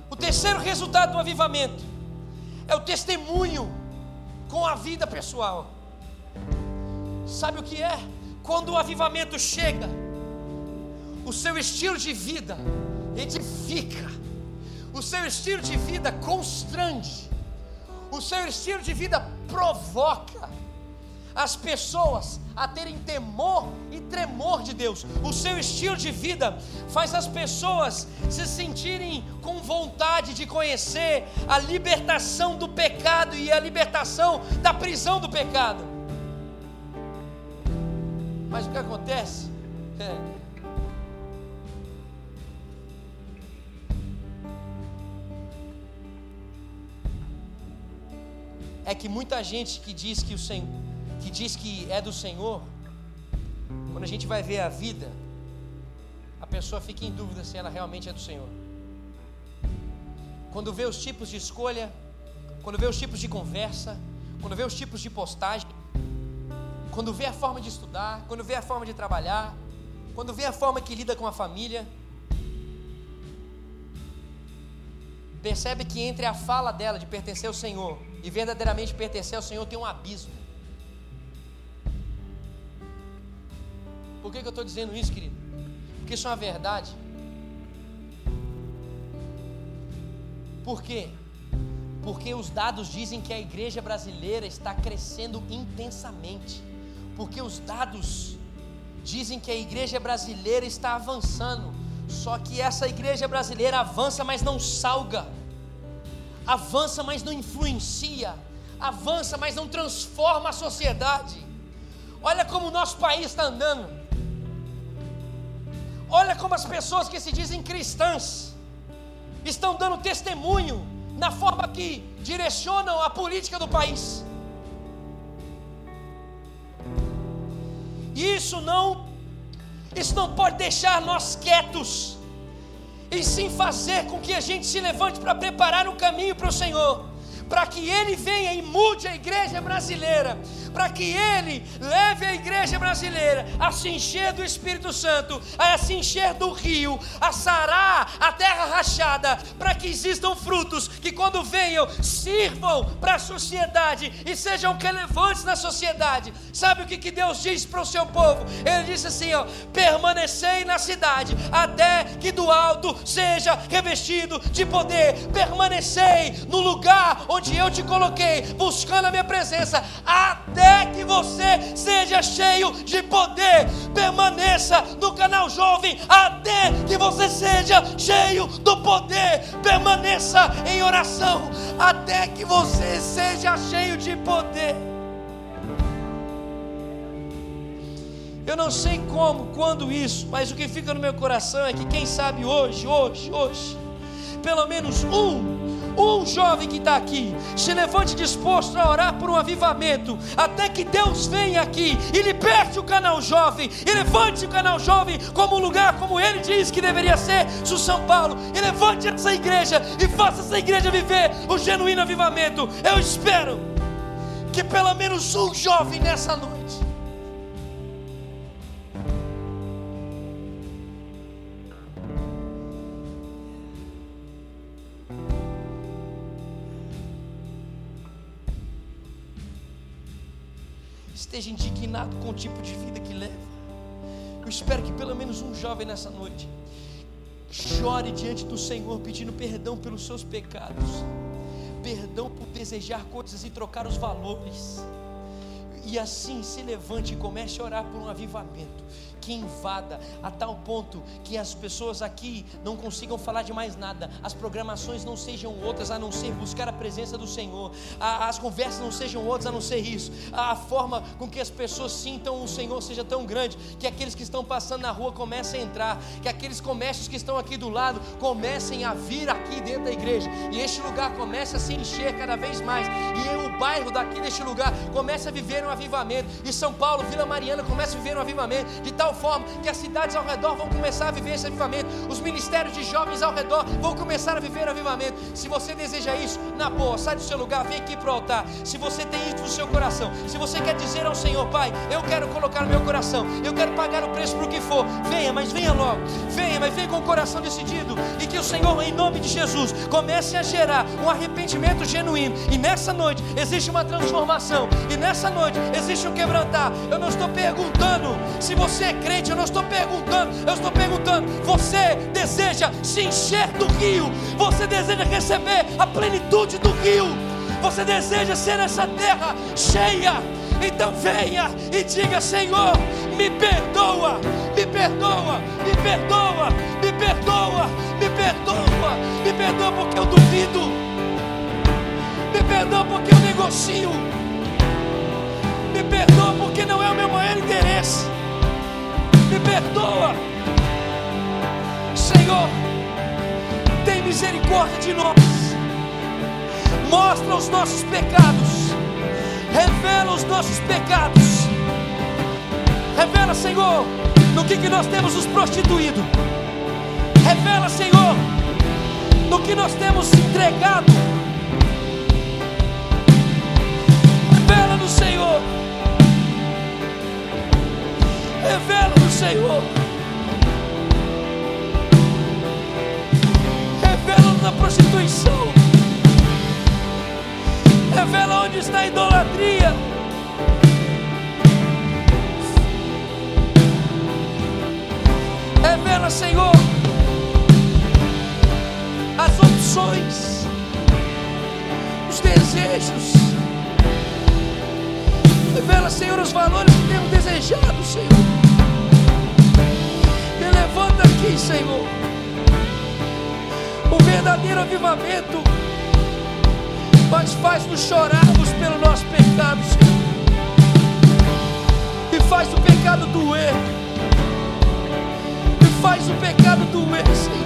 o terceiro resultado do avivamento é o testemunho com a vida pessoal. Sabe o que é? Quando o avivamento chega, o seu estilo de vida edifica o seu estilo de vida constrange, o seu estilo de vida provoca as pessoas a terem temor e tremor de Deus. O seu estilo de vida faz as pessoas se sentirem com vontade de conhecer a libertação do pecado e a libertação da prisão do pecado. Mas o que acontece? É, é que muita gente que diz que o Senhor, que diz que é do Senhor, quando a gente vai ver a vida, a pessoa fica em dúvida se ela realmente é do Senhor. Quando vê os tipos de escolha, quando vê os tipos de conversa, quando vê os tipos de postagem, quando vê a forma de estudar, quando vê a forma de trabalhar, quando vê a forma que lida com a família, percebe que entre a fala dela de pertencer ao Senhor e verdadeiramente pertencer ao Senhor tem um abismo. Por que, que eu estou dizendo isso, querido? Porque isso é uma verdade. Por quê? Porque os dados dizem que a igreja brasileira está crescendo intensamente. Porque os dados dizem que a igreja brasileira está avançando. Só que essa igreja brasileira avança, mas não salga avança, mas não influencia, avança, mas não transforma a sociedade. Olha como o nosso país está andando. Olha como as pessoas que se dizem cristãs estão dando testemunho na forma que direcionam a política do país. Isso não, isso não pode deixar nós quietos e sim fazer com que a gente se levante para preparar um caminho para o Senhor, para que Ele venha e mude a igreja brasileira, para que Ele leve a igreja brasileira a se encher do Espírito Santo, a se encher do rio, a sarar a terra rachada, para que existam frutos que, quando venham, sirvam para a sociedade e sejam relevantes na sociedade. Sabe o que, que Deus diz para o seu povo? Ele disse assim: ó, permanecei na cidade até que do alto seja revestido de poder, permanecei no lugar onde eu te coloquei, buscando a minha presença, até até que você seja cheio de poder. Permaneça no canal Jovem até que você seja cheio do poder. Permaneça em oração até que você seja cheio de poder. Eu não sei como, quando isso, mas o que fica no meu coração é que quem sabe hoje, hoje, hoje, pelo menos um um jovem que está aqui, se levante disposto a orar por um avivamento, até que Deus venha aqui e liberte o canal jovem, e levante o canal jovem como um lugar, como ele diz que deveria ser, o São Paulo, e levante essa igreja e faça essa igreja viver o genuíno avivamento. Eu espero que pelo menos um jovem nessa noite esteja indignado com o tipo de vida que leva. Eu espero que pelo menos um jovem nessa noite chore diante do Senhor pedindo perdão pelos seus pecados, perdão por desejar coisas e trocar os valores. E assim se levante e comece a orar por um avivamento que invada a tal ponto que as pessoas aqui não consigam falar de mais nada, as programações não sejam outras a não ser buscar a presença do Senhor, a, as conversas não sejam outras a não ser isso, a, a forma com que as pessoas sintam o Senhor seja tão grande que aqueles que estão passando na rua comecem a entrar, que aqueles comércios que estão aqui do lado comecem a vir aqui dentro da igreja. E este lugar comece a se encher cada vez mais. E o bairro daqui deste lugar comece a viver um avivamento. E São Paulo, Vila Mariana comece a viver um avivamento de tal forma que as cidades ao redor vão começar a viver esse avivamento, os ministérios de jovens ao redor vão começar a viver avivamento. Se você deseja isso, na boa, sai do seu lugar, vem aqui para o altar. Se você tem isso no seu coração, se você quer dizer ao Senhor, Pai, eu quero colocar no meu coração, eu quero pagar o preço por o que for, venha, mas venha logo, venha, mas venha com o coração decidido e que o Senhor, em nome de Jesus, comece a gerar um arrependimento genuíno. E nessa noite existe uma transformação, e nessa noite existe um quebrantar. Eu não estou perguntando se você crente, eu não estou perguntando, eu estou perguntando: você deseja se encher do rio? Você deseja receber a plenitude do rio? Você deseja ser essa terra cheia? Então venha e diga: Senhor, me perdoa, me perdoa, me perdoa, me perdoa, me perdoa, me perdoa porque eu duvido, me perdoa porque eu negocio, Senhor, tem misericórdia de nós, mostra os nossos pecados Revela os nossos pecados. Revela, Senhor, no que, que nós temos nos prostituído. Revela, Senhor, no que nós temos entregado. Revela no Senhor. Revela no Senhor. Na prostituição. Revela onde está a idolatria. Revela, Senhor, as opções, os desejos. Revela, Senhor, os valores que temos desejado, Senhor. Me levanta aqui, Senhor. O verdadeiro avivamento mas faz-nos chorarmos pelo nosso pecado, Senhor. E faz o pecado doer. E faz o pecado doer, Senhor.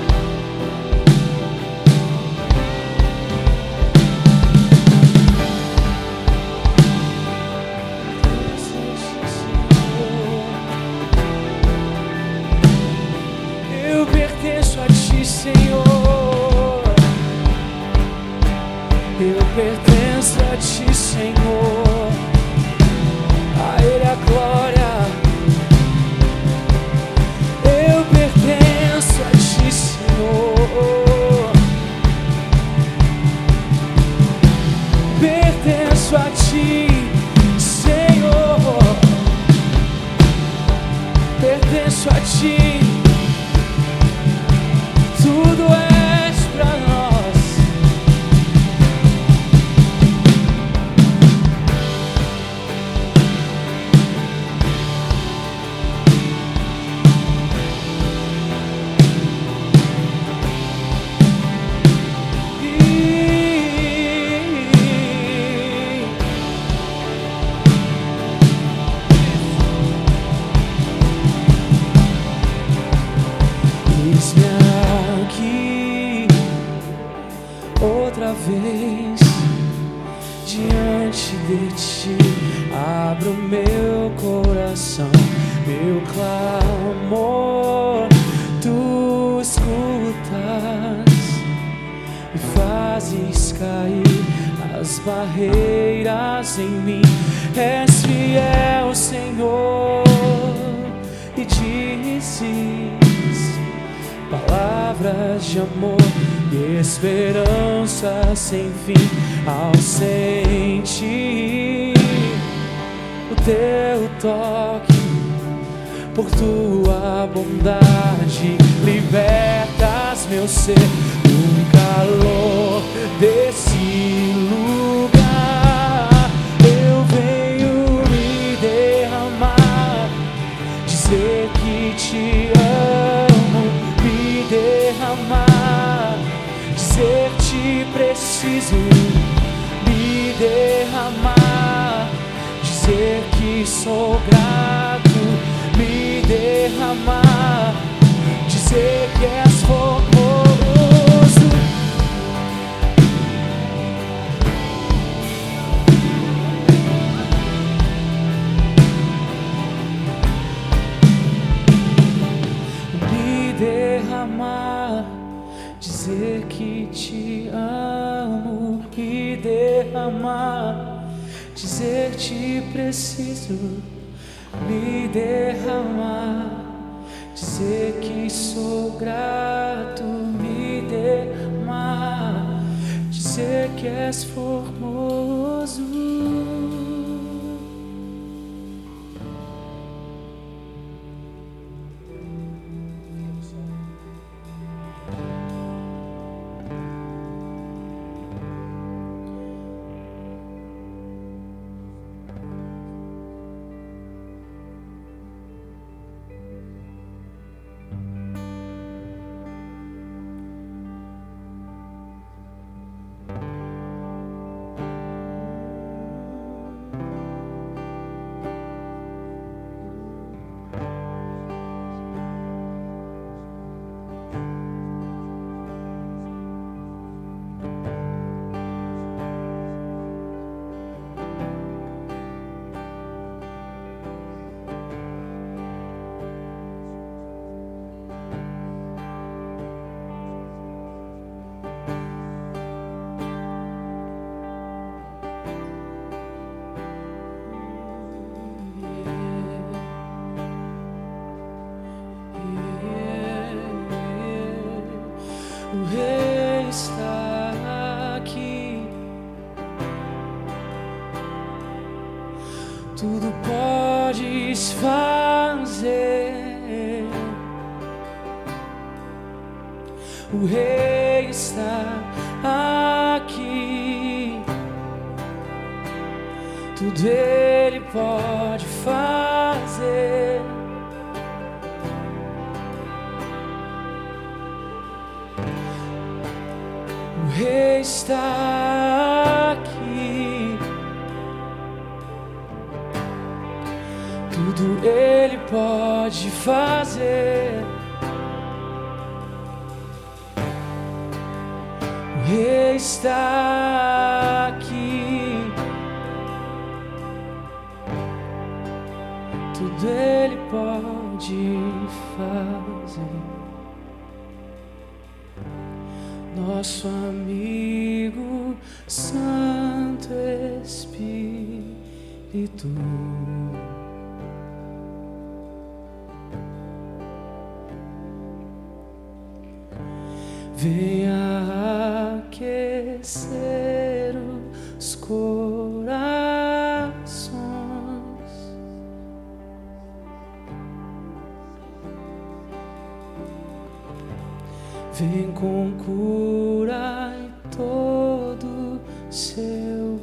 curai todo seu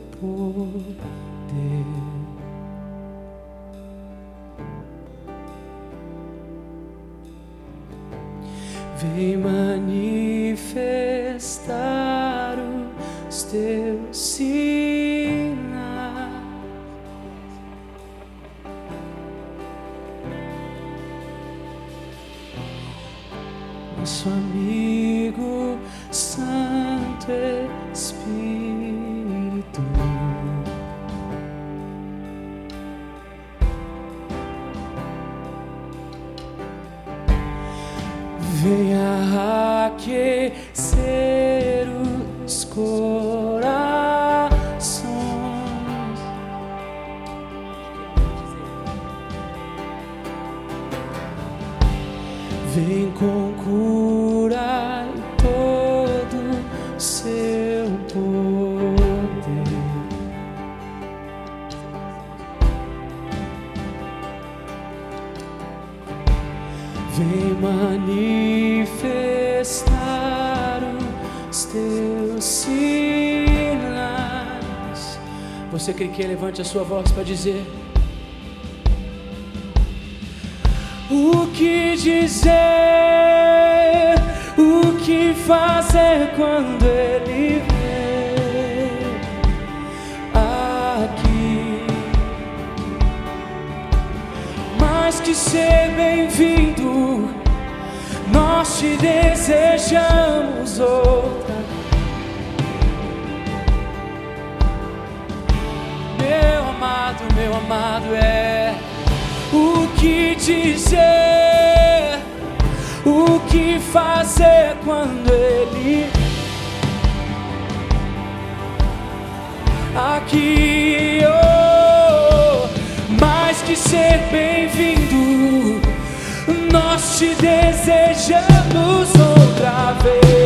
sua voz para dizer: O que dizer? O que fazer quando Ele vem aqui? Mais que ser bem-vindo, nós te desejamos hoje. É o que dizer, o que fazer quando Ele aqui. Oh, mais que ser bem-vindo, nós te desejamos outra vez.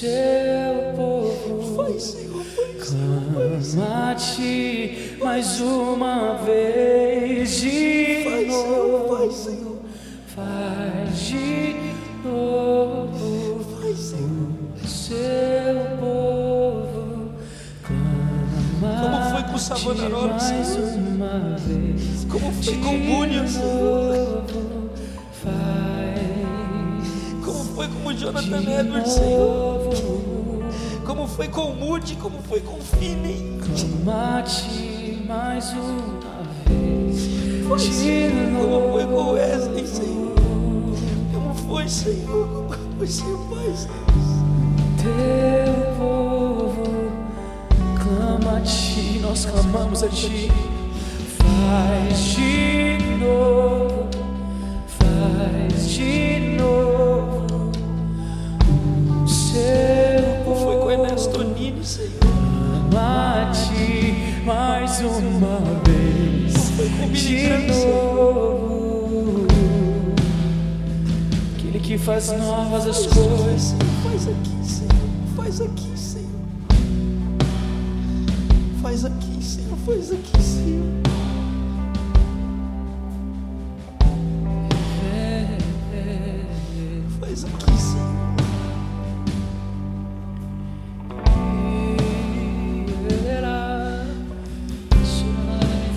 seu povo foi, Senhor, foi, clama a ti mais uma vez de novo. Vai, Senhor. Faz de novo vai, Senhor. seu povo. Clama Como foi com o Savonarolo, mais uma vez. Como foi com o Senhor. Faz como foi com o Jonathan Edwards, Senhor foi com Moody como foi com Finney. Clamate mais uma vez. Foi, Senhor, como foi com Wesley, Senhor. Como foi, Senhor, como foi seu pai, Senhor. Teu povo clama a ti, nós clamamos a ti. Faz de novo, faz de novo. faz novas as coisas. Faz aqui, Senhor. Faz aqui, Senhor. Faz aqui, Senhor. Faz aqui, Senhor. Faz aqui, Senhor.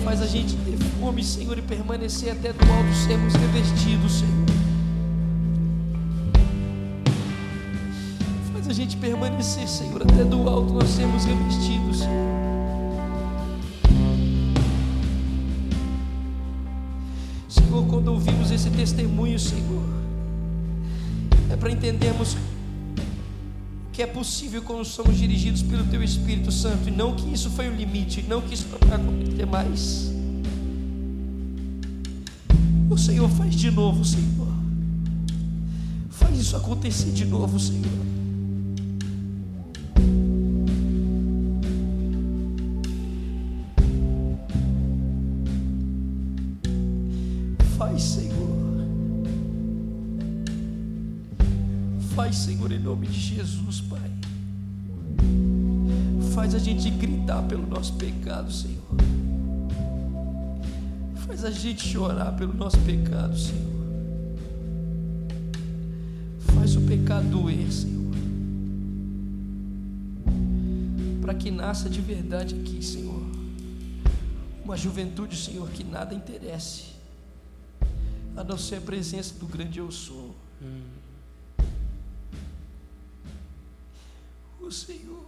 Faz a gente ter fome, Senhor, e permanecer até do alto sermos revestidos, Senhor. Permanecer, Senhor, até do alto nós sermos revestidos, Senhor. Senhor, quando ouvimos esse testemunho, Senhor, é para entendermos que é possível quando somos dirigidos pelo Teu Espírito Santo, e não que isso foi o limite, não que isso não vai acontecer mais. O Senhor faz de novo, Senhor. Faz isso acontecer de novo, Senhor. Senhor. Faz, Senhor, em nome de Jesus, Pai. Faz a gente gritar pelo nosso pecado, Senhor. Faz a gente chorar pelo nosso pecado, Senhor. Faz o pecado doer, Senhor. Para que nasça de verdade aqui, Senhor. Uma juventude, Senhor, que nada interesse, a não ser a presença do grande eu sou. O Senhor